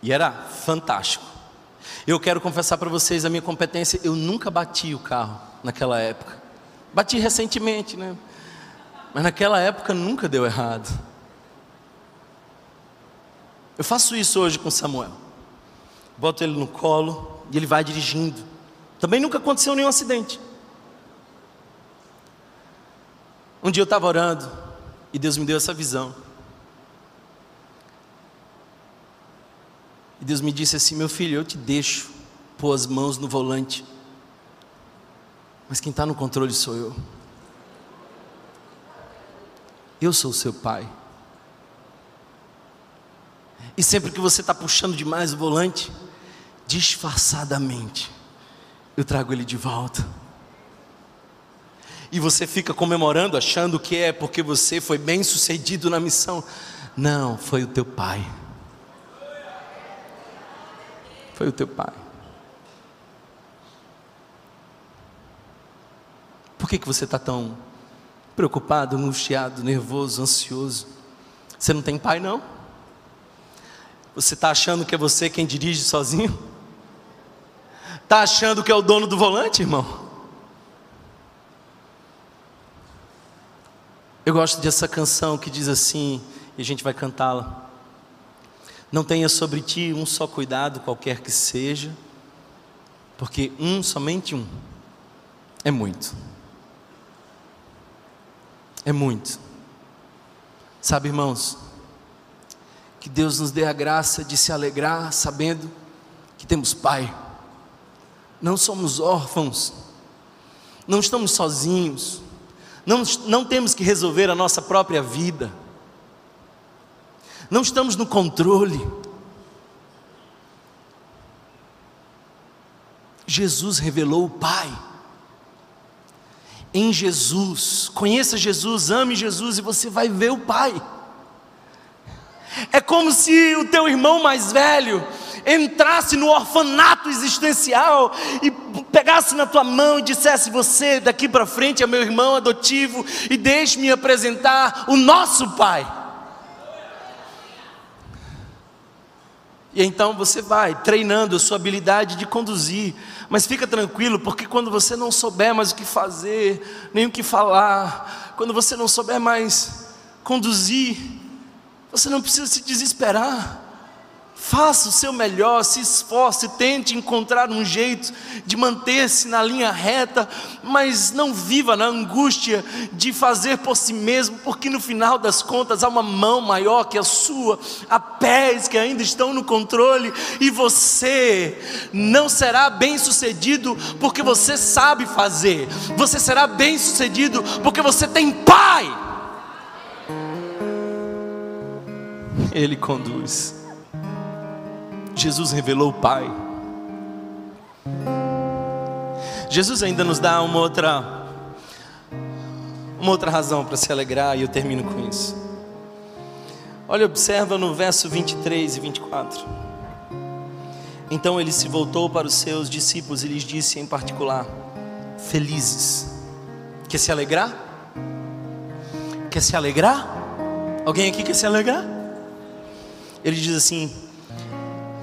E era fantástico. Eu quero confessar para vocês a minha competência. Eu nunca bati o carro naquela época. Bati recentemente, né? Mas naquela época nunca deu errado. Eu faço isso hoje com Samuel. Boto ele no colo e ele vai dirigindo. Também nunca aconteceu nenhum acidente. Um dia eu estava orando e Deus me deu essa visão. E Deus me disse assim: Meu filho, eu te deixo pôr as mãos no volante, mas quem está no controle sou eu. Eu sou o seu pai. E sempre que você está puxando demais o volante, disfarçadamente, eu trago ele de volta. E você fica comemorando, achando que é porque você foi bem sucedido na missão. Não, foi o teu pai foi o teu pai. Por que, que você está tão preocupado, angustiado, nervoso, ansioso? Você não tem pai, não? Você está achando que é você quem dirige sozinho? Está achando que é o dono do volante, irmão? Eu gosto dessa canção que diz assim, e a gente vai cantá-la. Não tenha sobre ti um só cuidado, qualquer que seja, porque um, somente um, é muito. É muito. Sabe, irmãos, que Deus nos dê a graça de se alegrar sabendo que temos Pai. Não somos órfãos, não estamos sozinhos, não, não temos que resolver a nossa própria vida não estamos no controle. Jesus revelou o Pai. Em Jesus, conheça Jesus, ame Jesus e você vai ver o Pai. É como se o teu irmão mais velho entrasse no orfanato existencial e pegasse na tua mão e dissesse: Você daqui para frente é meu irmão adotivo e deixe-me apresentar o nosso Pai. E então você vai treinando a sua habilidade de conduzir. Mas fica tranquilo, porque quando você não souber mais o que fazer, nem o que falar, quando você não souber mais conduzir, você não precisa se desesperar. Faça o seu melhor, se esforce, tente encontrar um jeito de manter-se na linha reta, mas não viva na angústia de fazer por si mesmo, porque no final das contas há uma mão maior que a sua, há pés que ainda estão no controle, e você não será bem sucedido porque você sabe fazer, você será bem sucedido porque você tem Pai. Ele conduz. Jesus revelou o Pai. Jesus ainda nos dá uma outra uma outra razão para se alegrar e eu termino com isso. Olha, observa no verso 23 e 24. Então ele se voltou para os seus discípulos e lhes disse em particular: Felizes. Quer se alegrar? Quer se alegrar? Alguém aqui quer se alegrar? Ele diz assim: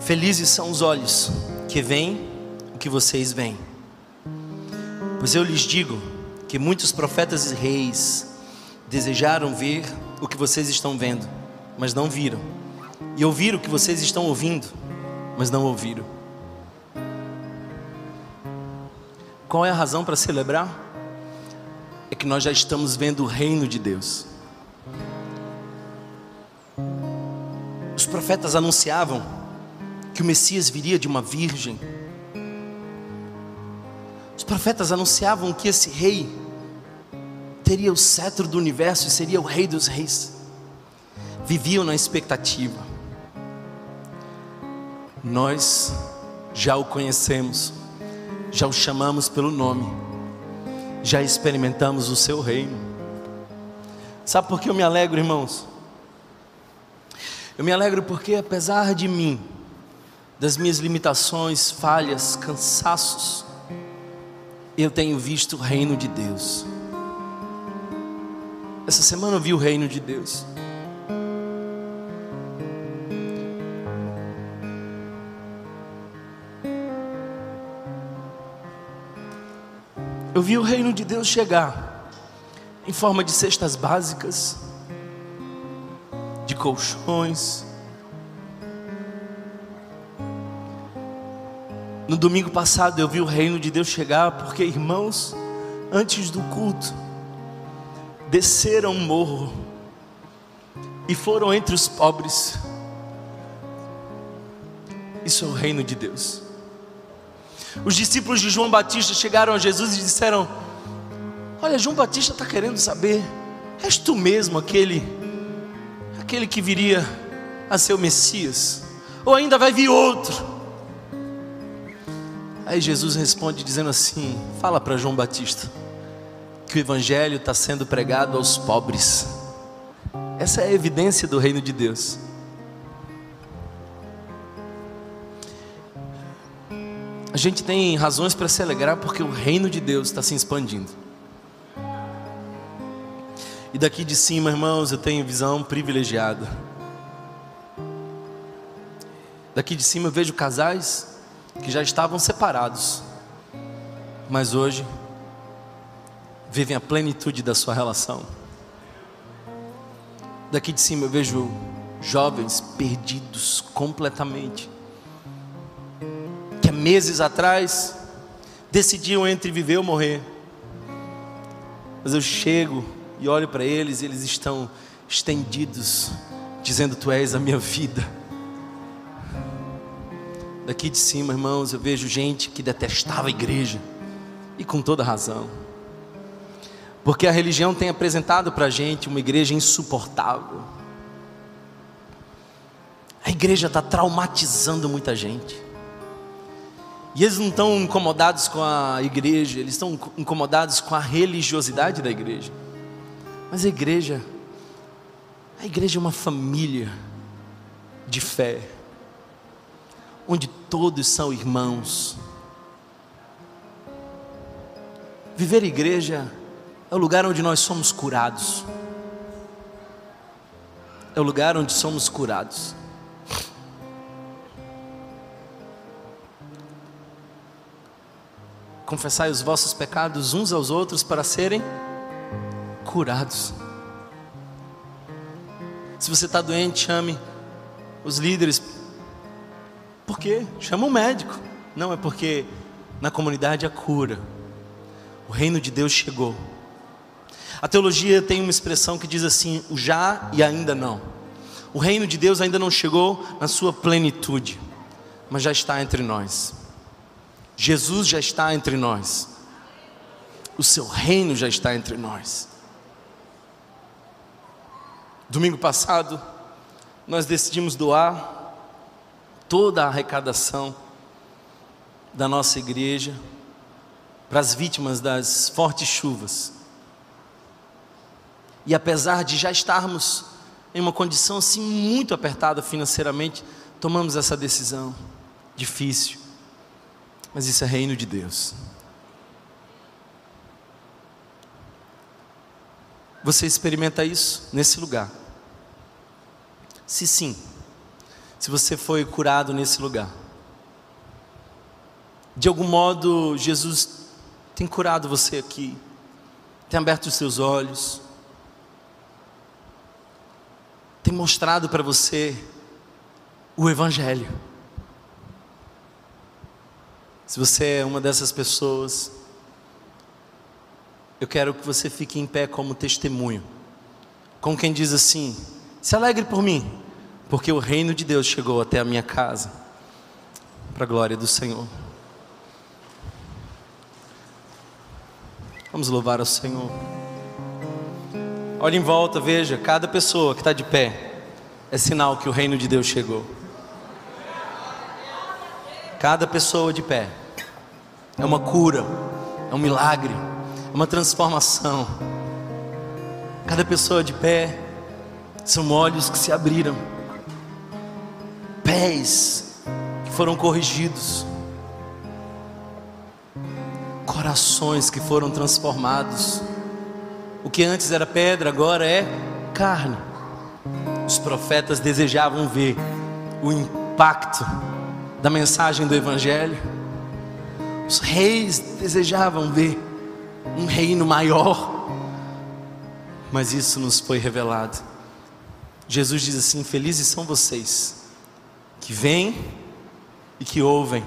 Felizes são os olhos que veem o que vocês veem. Pois eu lhes digo que muitos profetas e reis desejaram ver o que vocês estão vendo, mas não viram, e ouvir o que vocês estão ouvindo, mas não ouviram. Qual é a razão para celebrar? É que nós já estamos vendo o reino de Deus. Os profetas anunciavam que o Messias viria de uma virgem. Os profetas anunciavam que esse rei teria o cetro do universo e seria o rei dos reis. Viviam na expectativa. Nós já o conhecemos, já o chamamos pelo nome, já experimentamos o seu reino. Sabe por que eu me alegro, irmãos? Eu me alegro porque, apesar de mim, das minhas limitações, falhas, cansaços, eu tenho visto o reino de Deus. Essa semana eu vi o reino de Deus. Eu vi o reino de Deus chegar em forma de cestas básicas, de colchões, No domingo passado eu vi o reino de Deus chegar, porque irmãos, antes do culto, desceram um morro e foram entre os pobres. Isso é o reino de Deus. Os discípulos de João Batista chegaram a Jesus e disseram: Olha, João Batista está querendo saber, és tu mesmo aquele, aquele que viria a ser o Messias? Ou ainda vai vir outro? Aí Jesus responde dizendo assim: Fala para João Batista que o Evangelho está sendo pregado aos pobres. Essa é a evidência do reino de Deus. A gente tem razões para se alegrar porque o reino de Deus está se expandindo. E daqui de cima, irmãos, eu tenho visão privilegiada. Daqui de cima eu vejo casais que já estavam separados, mas hoje vivem a plenitude da sua relação. Daqui de cima eu vejo jovens perdidos completamente, que há meses atrás decidiam entre viver ou morrer, mas eu chego e olho para eles e eles estão estendidos, dizendo: Tu és a minha vida. Daqui de cima, irmãos, eu vejo gente que detestava a igreja, e com toda razão, porque a religião tem apresentado para a gente uma igreja insuportável. A igreja está traumatizando muita gente. E eles não estão incomodados com a igreja, eles estão incomodados com a religiosidade da igreja. Mas a igreja, a igreja é uma família de fé onde todos são irmãos. Viver igreja é o lugar onde nós somos curados. É o lugar onde somos curados. Confessai os vossos pecados uns aos outros para serem curados. Se você está doente, chame os líderes por quê? Chama um médico. Não, é porque na comunidade a cura. O reino de Deus chegou. A teologia tem uma expressão que diz assim: o já e ainda não. O reino de Deus ainda não chegou na sua plenitude, mas já está entre nós. Jesus já está entre nós. O seu reino já está entre nós. Domingo passado, nós decidimos doar toda a arrecadação da nossa igreja para as vítimas das fortes chuvas. E apesar de já estarmos em uma condição assim muito apertada financeiramente, tomamos essa decisão difícil. Mas isso é reino de Deus. Você experimenta isso nesse lugar? Se sim, se você foi curado nesse lugar, de algum modo Jesus tem curado você aqui, tem aberto os seus olhos, tem mostrado para você o Evangelho. Se você é uma dessas pessoas, eu quero que você fique em pé como testemunho, como quem diz assim: se alegre por mim, porque o reino de Deus chegou até a minha casa, para a glória do Senhor. Vamos louvar ao Senhor. Olhe em volta, veja, cada pessoa que está de pé é sinal que o reino de Deus chegou. Cada pessoa de pé é uma cura, é um milagre, é uma transformação. Cada pessoa de pé são olhos que se abriram, pés que foram corrigidos, corações que foram transformados. O que antes era pedra, agora é carne. Os profetas desejavam ver o impacto da mensagem do Evangelho. Os reis desejavam ver um reino maior, mas isso nos foi revelado. Jesus diz assim: Felizes são vocês que vêm e que ouvem,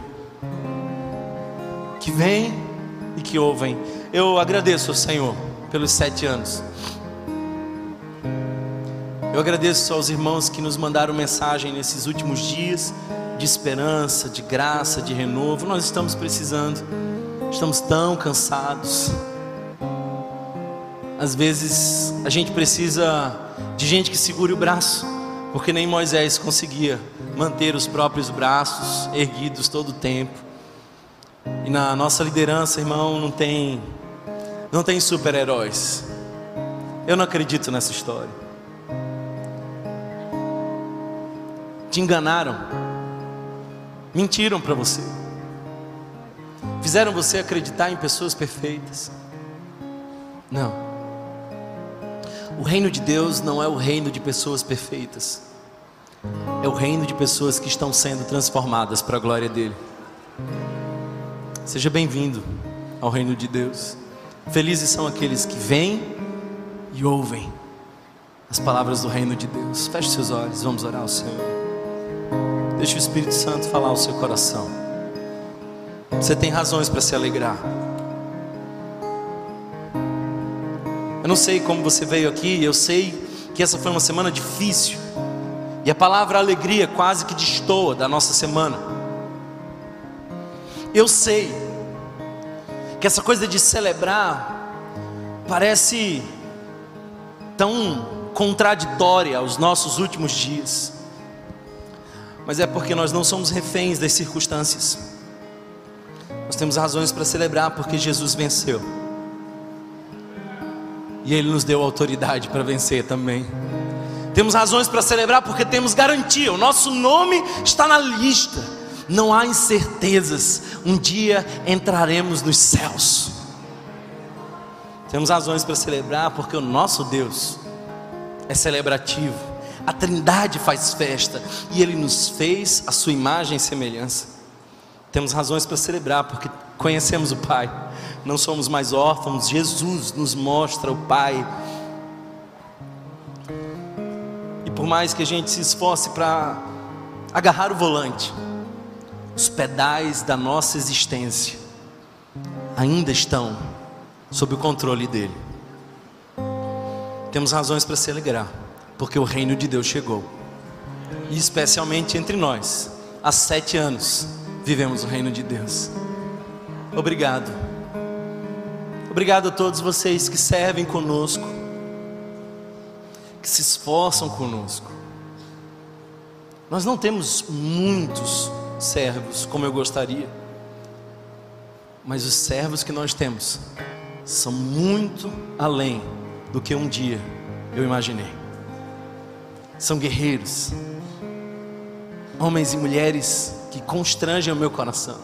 que vêm e que ouvem. Eu agradeço ao Senhor pelos sete anos. Eu agradeço aos irmãos que nos mandaram mensagem nesses últimos dias de esperança, de graça, de renovo. Nós estamos precisando, estamos tão cansados. Às vezes a gente precisa de gente que segure o braço, porque nem Moisés conseguia manter os próprios braços erguidos todo o tempo. E na nossa liderança, irmão, não tem não tem super-heróis. Eu não acredito nessa história. Te enganaram. Mentiram para você. Fizeram você acreditar em pessoas perfeitas. Não. O reino de Deus não é o reino de pessoas perfeitas. É o reino de pessoas que estão sendo transformadas para a glória dele. Seja bem-vindo ao reino de Deus. Felizes são aqueles que vêm e ouvem as palavras do reino de Deus. Feche seus olhos, vamos orar ao Senhor. Deixe o Espírito Santo falar ao seu coração. Você tem razões para se alegrar. Eu não sei como você veio aqui, eu sei que essa foi uma semana difícil. E a palavra alegria quase que destoa da nossa semana. Eu sei que essa coisa de celebrar parece tão contraditória aos nossos últimos dias, mas é porque nós não somos reféns das circunstâncias, nós temos razões para celebrar porque Jesus venceu, e Ele nos deu autoridade para vencer também. Temos razões para celebrar porque temos garantia, o nosso nome está na lista não há incertezas, um dia entraremos nos céus. Temos razões para celebrar, porque o nosso Deus é celebrativo, a Trindade faz festa e Ele nos fez a sua imagem e semelhança. Temos razões para celebrar, porque conhecemos o Pai, não somos mais órfãos, Jesus nos mostra o Pai. Por mais que a gente se esforce para agarrar o volante, os pedais da nossa existência ainda estão sob o controle dele. Temos razões para se alegrar, porque o reino de Deus chegou, e especialmente entre nós, há sete anos vivemos o reino de Deus. Obrigado. Obrigado a todos vocês que servem conosco, que se esforçam conosco. Nós não temos muitos servos como eu gostaria, mas os servos que nós temos são muito além do que um dia eu imaginei. São guerreiros, homens e mulheres que constrangem o meu coração,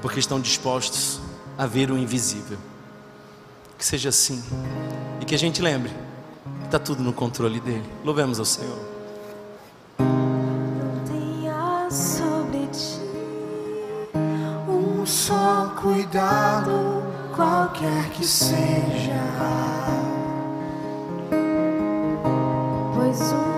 porque estão dispostos a ver o invisível. Que seja assim, e que a gente lembre está tudo no controle dele. Louvemos ao Senhor. Não tenha sobre ti um só cuidado, qualquer que seja. Pois um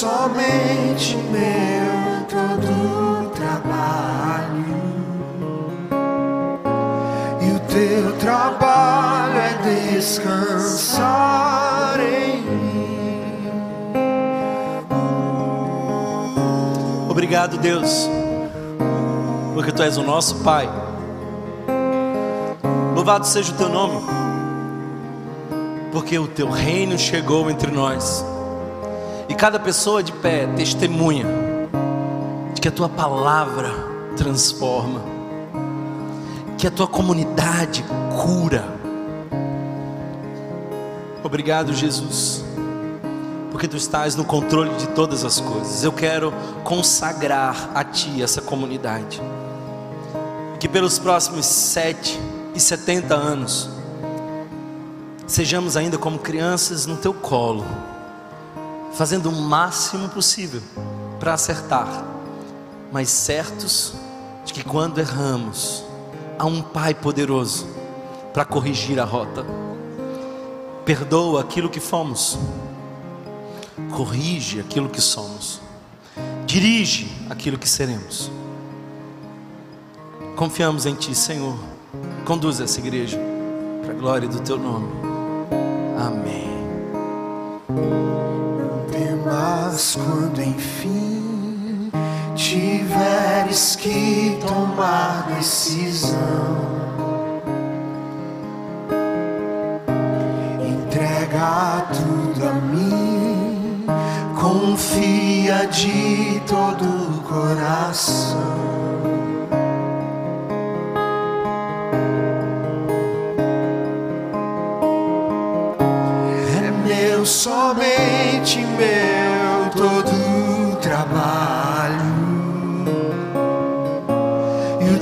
somente meu todo trabalho. E o teu trabalho é descansar em mim. Obrigado, Deus, porque tu és o nosso Pai. Louvado seja o teu nome, porque o teu reino chegou entre nós, e cada pessoa de pé testemunha de que a tua palavra transforma, que a tua comunidade cura. Obrigado, Jesus porque tu estás no controle de todas as coisas. Eu quero consagrar a ti essa comunidade. Que pelos próximos sete e setenta anos sejamos ainda como crianças no teu colo, fazendo o máximo possível para acertar, mas certos de que quando erramos, há um Pai poderoso para corrigir a rota. Perdoa aquilo que fomos corrige aquilo que somos, dirige aquilo que seremos. Confiamos em Ti, Senhor. Conduz essa igreja para a glória do Teu nome. Temas quando enfim tiveres que tomar decisão. Entrega tudo a mim, confia de todo o coração. É somente meu,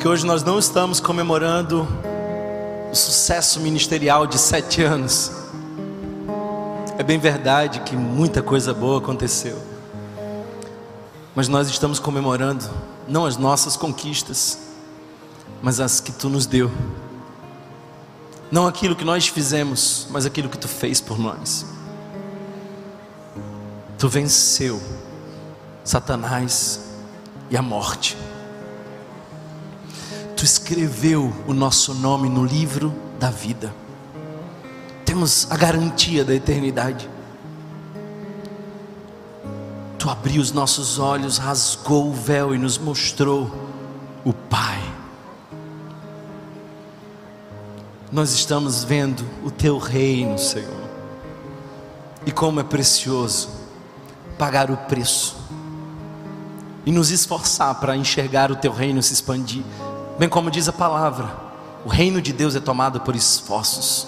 Porque hoje nós não estamos comemorando o sucesso ministerial de sete anos. É bem verdade que muita coisa boa aconteceu. Mas nós estamos comemorando não as nossas conquistas, mas as que tu nos deu. Não aquilo que nós fizemos, mas aquilo que tu fez por nós. Tu venceu Satanás e a morte. Tu escreveu o nosso nome no livro da vida. Temos a garantia da eternidade. Tu abriu os nossos olhos, rasgou o véu e nos mostrou o Pai. Nós estamos vendo o Teu reino, Senhor, e como é precioso pagar o preço e nos esforçar para enxergar o Teu reino se expandir, bem como diz a palavra, o reino de Deus é tomado por esforços.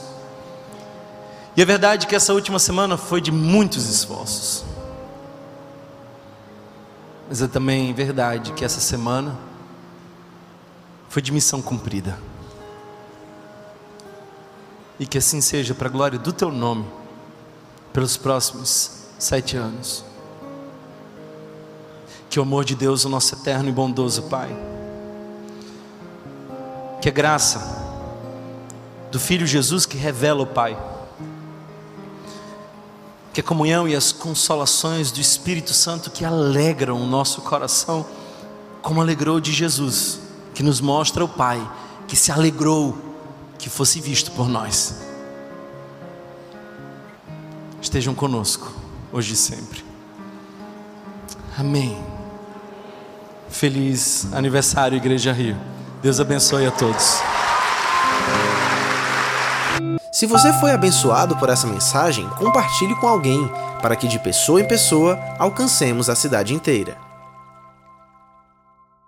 E é verdade que essa última semana foi de muitos esforços. Mas é também verdade que essa semana foi de missão cumprida. E que assim seja para a glória do teu nome, pelos próximos sete anos. Que o amor de Deus, o nosso eterno e bondoso Pai, que a graça do Filho Jesus que revela o Pai, que a comunhão e as consolações do Espírito Santo que alegram o nosso coração, como alegrou de Jesus, que nos mostra o Pai, que se alegrou que fosse visto por nós. Estejam conosco, hoje e sempre. Amém. Feliz aniversário, Igreja Rio. Deus abençoe a todos. Se você foi abençoado por essa mensagem, compartilhe com alguém, para que de pessoa em pessoa alcancemos a cidade inteira.